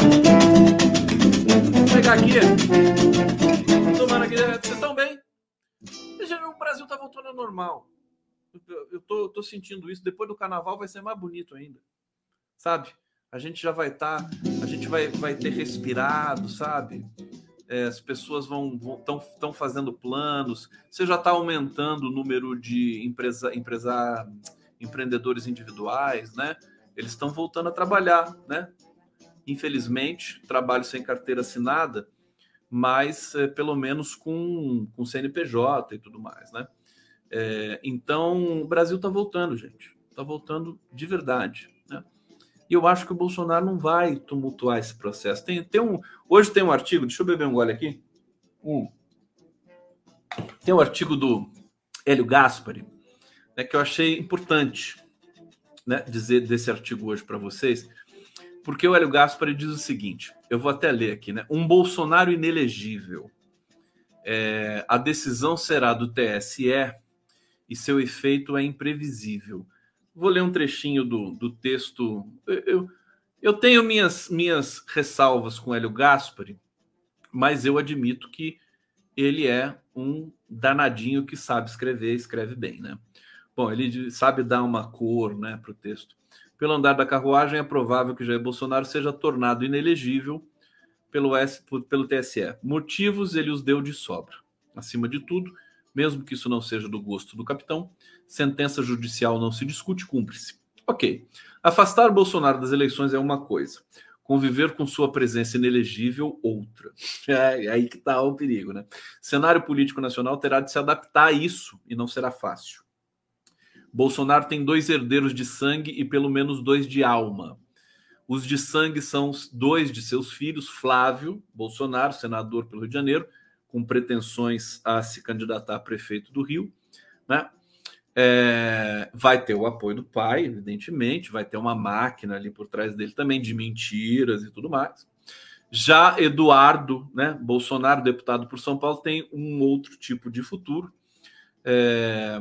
Vou pegar aqui. Tomando aqui. Vocês estão bem? O Brasil tá voltando ao normal eu tô, tô sentindo isso. Depois do carnaval vai ser mais bonito ainda, sabe? A gente já vai estar, tá, a gente vai, vai ter respirado, sabe? É, as pessoas vão estão tão fazendo planos. Você já está aumentando o número de empresa, empresa, empreendedores individuais, né? Eles estão voltando a trabalhar, né? Infelizmente, trabalho sem carteira assinada, mas é, pelo menos com, com CNPJ e tudo mais, né? É, então, o Brasil está voltando, gente. Está voltando de verdade. E eu acho que o Bolsonaro não vai tumultuar esse processo. Tem, tem um, hoje tem um artigo, deixa eu beber um gole aqui. Um, tem um artigo do Hélio Gaspari, né, que eu achei importante né, dizer desse artigo hoje para vocês, porque o Hélio Gaspari diz o seguinte: eu vou até ler aqui, né? Um Bolsonaro inelegível. É, a decisão será do TSE e seu efeito é imprevisível. Vou ler um trechinho do, do texto. Eu, eu tenho minhas, minhas ressalvas com Hélio Gaspari, mas eu admito que ele é um danadinho que sabe escrever, escreve bem, né? Bom, ele sabe dar uma cor né, para o texto. Pelo andar da carruagem, é provável que Jair Bolsonaro seja tornado inelegível pelo, S, pelo TSE. Motivos ele os deu de sobra. Acima de tudo, mesmo que isso não seja do gosto do capitão, sentença judicial não se discute, cumpre-se. Ok. Afastar Bolsonaro das eleições é uma coisa. Conviver com sua presença inelegível, outra. É, é aí que está o perigo, né? Cenário político nacional terá de se adaptar a isso e não será fácil. Bolsonaro tem dois herdeiros de sangue e pelo menos dois de alma. Os de sangue são dois de seus filhos, Flávio Bolsonaro, senador pelo Rio de Janeiro, com pretensões a se candidatar a prefeito do Rio, né? É, vai ter o apoio do pai, evidentemente, vai ter uma máquina ali por trás dele também de mentiras e tudo mais. Já Eduardo, né, Bolsonaro, deputado por São Paulo, tem um outro tipo de futuro, é,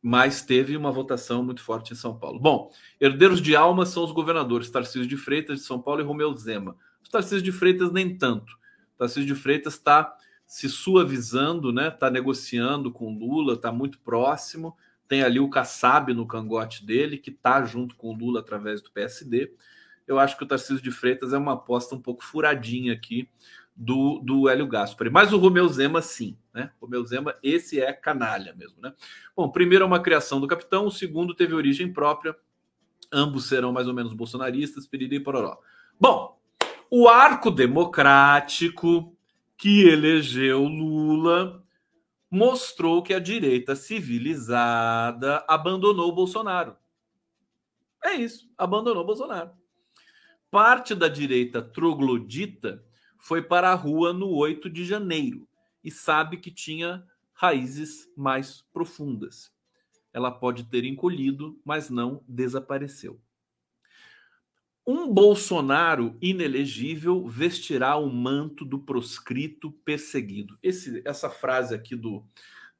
mas teve uma votação muito forte em São Paulo. Bom, herdeiros de alma são os governadores Tarcísio de Freitas de São Paulo e Romeu Zema. Os Tarcísio de Freitas nem tanto. Tarcísio de Freitas está se suavizando, né? Está negociando com Lula, está muito próximo. Tem ali o Kassab no cangote dele, que está junto com Lula através do PSD. Eu acho que o Tarcísio de Freitas é uma aposta um pouco furadinha aqui do, do Hélio Gaspari. Mas o Romeu Zema, sim, né? O Romeu Zema, esse é canalha mesmo, né? Bom, primeiro é uma criação do capitão, o segundo teve origem própria. Ambos serão mais ou menos bolsonaristas, piriri e pororó. Bom, o arco democrático que elegeu Lula mostrou que a direita civilizada abandonou Bolsonaro. É isso, abandonou Bolsonaro. Parte da direita troglodita foi para a rua no 8 de janeiro e sabe que tinha raízes mais profundas. Ela pode ter encolhido, mas não desapareceu. Um Bolsonaro inelegível vestirá o manto do proscrito perseguido. Esse, essa frase aqui do,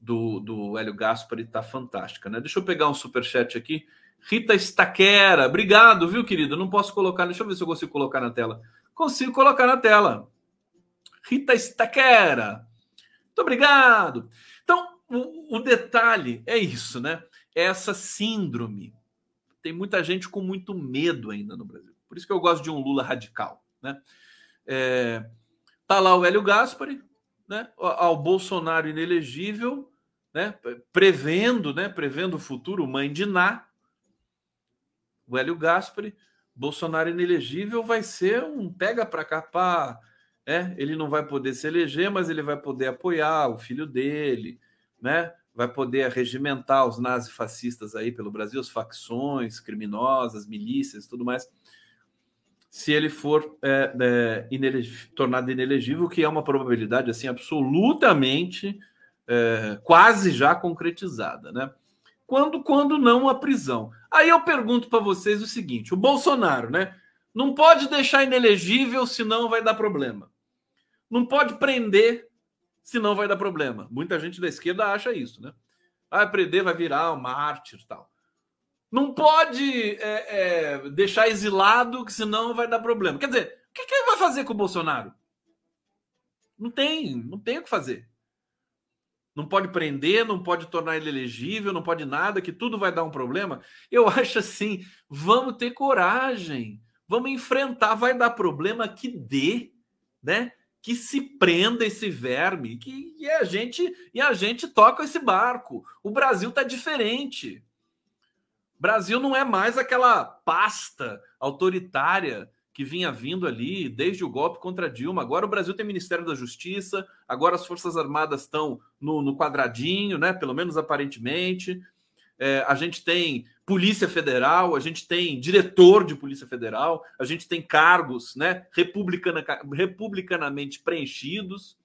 do, do Hélio Gaspari está fantástica, né? Deixa eu pegar um superchat aqui. Rita Staquera, obrigado, viu, querido? Não posso colocar, deixa eu ver se eu consigo colocar na tela. Consigo colocar na tela. Rita Staquera, muito obrigado. Então, o, o detalhe é isso, né? É essa síndrome. Tem muita gente com muito medo ainda no Brasil. Por isso que eu gosto de um Lula radical, né? É, tá lá o Hélio Gaspari, né? Ao Bolsonaro inelegível, né? Prevendo, né? Prevendo o futuro, mãe de Ná. O Hélio Gaspari, Bolsonaro inelegível vai ser um pega para capar, né? Ele não vai poder se eleger, mas ele vai poder apoiar o filho dele, né? Vai poder regimentar os nazifascistas aí pelo Brasil, as facções criminosas, milícias, tudo mais se ele for é, é, tornado inelegível, que é uma probabilidade assim absolutamente é, quase já concretizada, né? Quando, quando não a prisão. Aí eu pergunto para vocês o seguinte: o Bolsonaro, né? Não pode deixar inelegível, senão vai dar problema. Não pode prender, senão vai dar problema. Muita gente da esquerda acha isso, né? Vai prender, vai virar um mártir tal. Não pode é, é, deixar exilado, que senão vai dar problema. Quer dizer, o que, que ele vai fazer com o Bolsonaro? Não tem, não tem o que fazer. Não pode prender, não pode tornar ele elegível, não pode nada, que tudo vai dar um problema. Eu acho assim, vamos ter coragem, vamos enfrentar, vai dar problema que dê, né? Que se prenda esse verme, que e a gente e a gente toca esse barco. O Brasil tá diferente. Brasil não é mais aquela pasta autoritária que vinha vindo ali desde o golpe contra Dilma. Agora o Brasil tem Ministério da Justiça, agora as Forças Armadas estão no, no quadradinho, né? Pelo menos aparentemente. É, a gente tem Polícia Federal, a gente tem diretor de Polícia Federal, a gente tem cargos né, republicana, republicanamente preenchidos.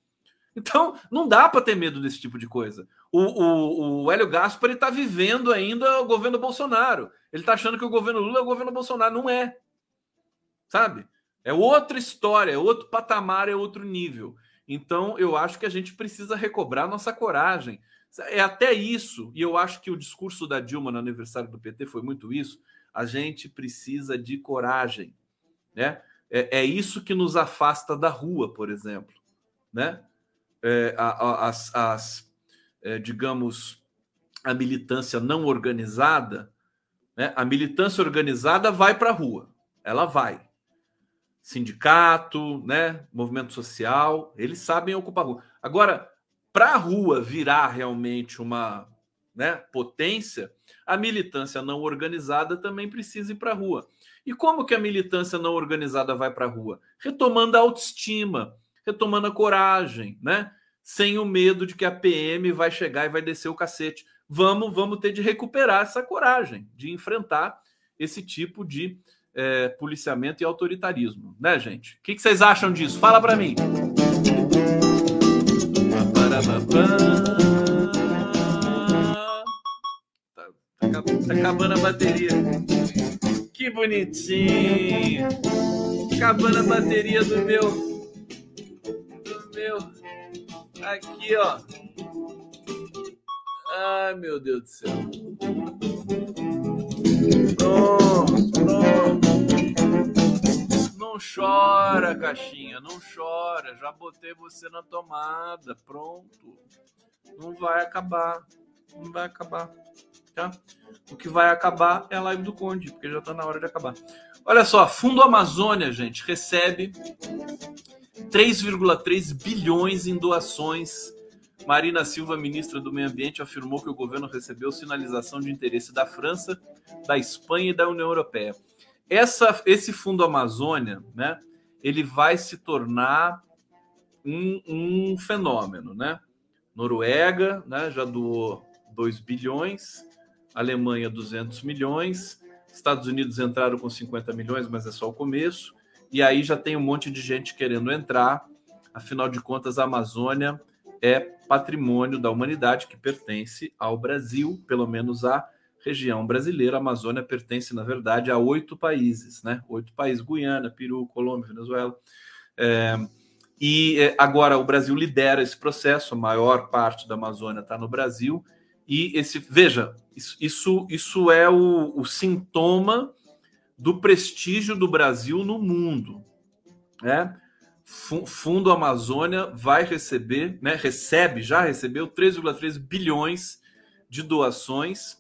Então, não dá para ter medo desse tipo de coisa. O, o, o Hélio Gaspar está vivendo ainda o governo Bolsonaro. Ele está achando que o governo Lula é o governo Bolsonaro. Não é. Sabe? É outra história, é outro patamar, é outro nível. Então, eu acho que a gente precisa recobrar nossa coragem. É até isso, e eu acho que o discurso da Dilma no aniversário do PT foi muito isso. A gente precisa de coragem. Né? É, é isso que nos afasta da rua, por exemplo. Né? É, a, as, as é, digamos, a militância não organizada, né? a militância organizada vai para a rua, ela vai. Sindicato, né? movimento social, eles sabem ocupar a rua. Agora, para a rua virar realmente uma né, potência, a militância não organizada também precisa ir para a rua. E como que a militância não organizada vai para a rua? Retomando a autoestima, retomando a coragem, né? Sem o medo de que a PM vai chegar e vai descer o cacete. Vamos, vamos ter de recuperar essa coragem de enfrentar esse tipo de é, policiamento e autoritarismo, né, gente? O que, que vocês acham disso? Fala para mim. Tá, tá, tá acabando a bateria. Que bonitinho. Acabando a bateria do meu. Aqui, ó. Ai, meu Deus do céu. Pronto, pronto. Não chora, caixinha, não chora. Já botei você na tomada. Pronto. Não vai acabar. Não vai acabar. Tá? O que vai acabar é a live do Conde, porque já tá na hora de acabar. Olha só, Fundo Amazônia, gente, recebe 3,3 bilhões em doações. Marina Silva, ministra do Meio Ambiente, afirmou que o governo recebeu sinalização de interesse da França, da Espanha e da União Europeia. Essa, esse Fundo Amazônia, né, ele vai se tornar um, um fenômeno, né? Noruega, né, já doou 2 bilhões, Alemanha 200 milhões, Estados Unidos entraram com 50 milhões, mas é só o começo e aí já tem um monte de gente querendo entrar. Afinal de contas, a Amazônia é patrimônio da humanidade que pertence ao Brasil, pelo menos à região brasileira. A Amazônia pertence, na verdade, a oito países, né? Oito países: Guiana, Peru, Colômbia, Venezuela. É, e é, agora o Brasil lidera esse processo, a maior parte da Amazônia está no Brasil. E esse, veja, isso, isso, isso é o, o sintoma do prestígio do Brasil no mundo. Né? Fundo Amazônia vai receber, né, recebe, já recebeu 3,3 bilhões de doações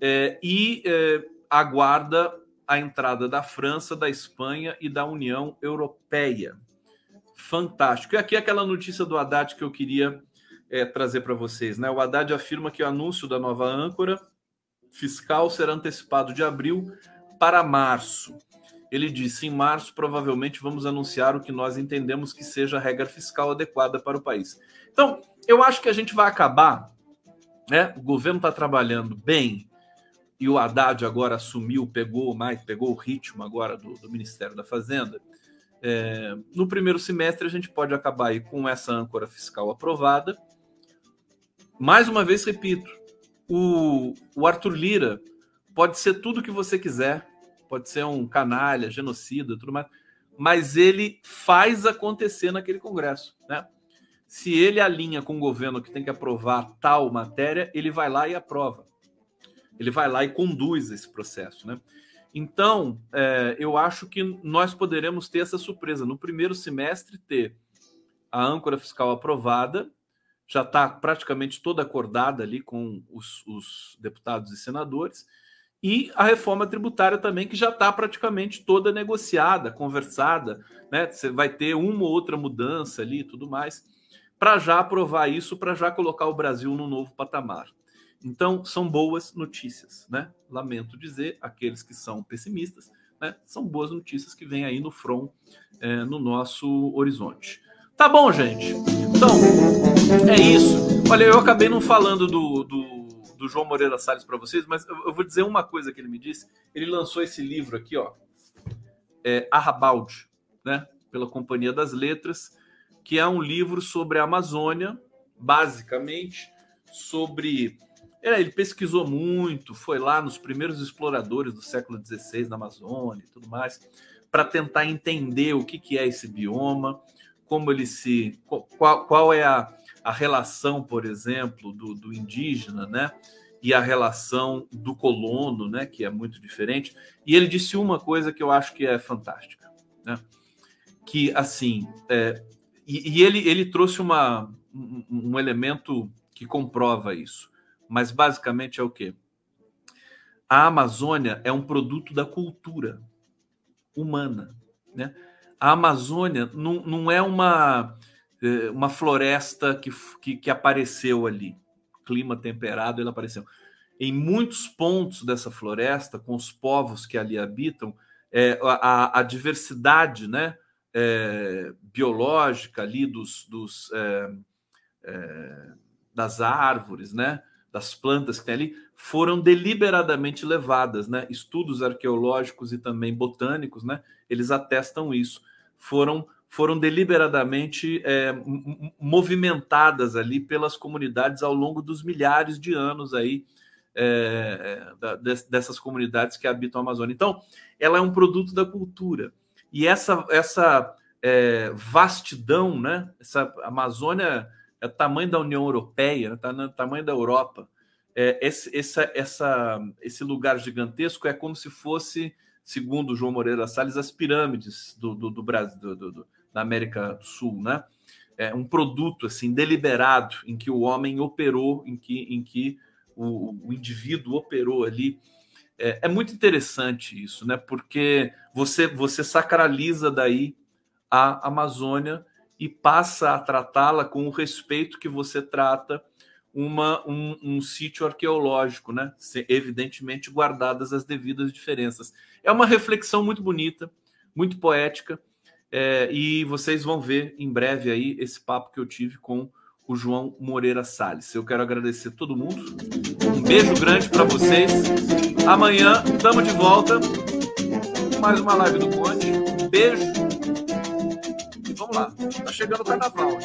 é, e é, aguarda a entrada da França, da Espanha e da União Europeia. Fantástico. E aqui aquela notícia do Haddad que eu queria é, trazer para vocês. Né? O Haddad afirma que o anúncio da nova âncora fiscal será antecipado de abril para março. Ele disse: em março, provavelmente vamos anunciar o que nós entendemos que seja a regra fiscal adequada para o país. Então, eu acho que a gente vai acabar, né? O governo está trabalhando bem e o Haddad agora assumiu, pegou mais, pegou o ritmo agora do, do Ministério da Fazenda. É, no primeiro semestre, a gente pode acabar aí com essa âncora fiscal aprovada. Mais uma vez, repito, o, o Arthur Lira pode ser tudo que você quiser, pode ser um canalha, genocida, tudo mais, mas ele faz acontecer naquele Congresso, né? Se ele alinha com o governo que tem que aprovar tal matéria, ele vai lá e aprova. Ele vai lá e conduz esse processo, né? Então, é, eu acho que nós poderemos ter essa surpresa no primeiro semestre ter a âncora fiscal aprovada, já está praticamente toda acordada ali com os, os deputados e senadores e a reforma tributária também, que já está praticamente toda negociada, conversada, né? Você vai ter uma ou outra mudança ali e tudo mais, para já aprovar isso, para já colocar o Brasil no novo patamar. Então, são boas notícias, né? Lamento dizer, aqueles que são pessimistas, né? São boas notícias que vêm aí no front, é, no nosso horizonte. Tá bom, gente? Então, é isso. Olha, eu acabei não falando do, do do João Moreira Salles para vocês, mas eu, eu, vou dizer uma coisa que ele me disse. Ele lançou esse livro aqui, ó, é, Arrabalde, né, pela Companhia das Letras, que é um livro sobre a Amazônia, basicamente sobre. É, ele pesquisou muito, foi lá nos primeiros exploradores do século XVI na Amazônia e tudo mais, para tentar entender o que, que é esse bioma, como ele se. qual, qual é a a relação, por exemplo, do, do indígena, né? E a relação do colono, né? Que é muito diferente. E ele disse uma coisa que eu acho que é fantástica, né? Que assim, é, e, e, ele, ele trouxe uma, um, um elemento que comprova isso. Mas basicamente é o quê? A Amazônia é um produto da cultura humana, né? A Amazônia não, não é uma uma floresta que, que, que apareceu ali, clima temperado, ele apareceu. Em muitos pontos dessa floresta, com os povos que ali habitam, é, a, a, diversidade né, é, biológica ali dos, dos é, é, das árvores, né, das plantas que tem ali, foram deliberadamente levadas. Né? Estudos arqueológicos e também botânicos, né, eles atestam isso. Foram foram deliberadamente é, movimentadas ali pelas comunidades ao longo dos milhares de anos aí é, da, dessas comunidades que habitam a Amazônia. Então, ela é um produto da cultura e essa essa é, vastidão, né? Essa Amazônia é o tamanho da União Europeia, né? tá no tamanho da Europa. É, esse, essa, essa, esse lugar gigantesco é como se fosse, segundo João Moreira Salles, as pirâmides do, do, do Brasil, do, do, da América do Sul, né? É um produto assim deliberado em que o homem operou, em que, em que o, o indivíduo operou ali. É, é, muito interessante isso, né? Porque você você sacraliza daí a Amazônia e passa a tratá-la com o respeito que você trata uma, um, um, sítio arqueológico, né? Evidentemente guardadas as devidas diferenças. É uma reflexão muito bonita, muito poética é, e vocês vão ver em breve aí esse papo que eu tive com o João Moreira Salles. Eu quero agradecer todo mundo. Um beijo grande para vocês. Amanhã estamos de volta. Mais uma live do Conte. Um beijo. E vamos lá. Tá chegando o carnaval.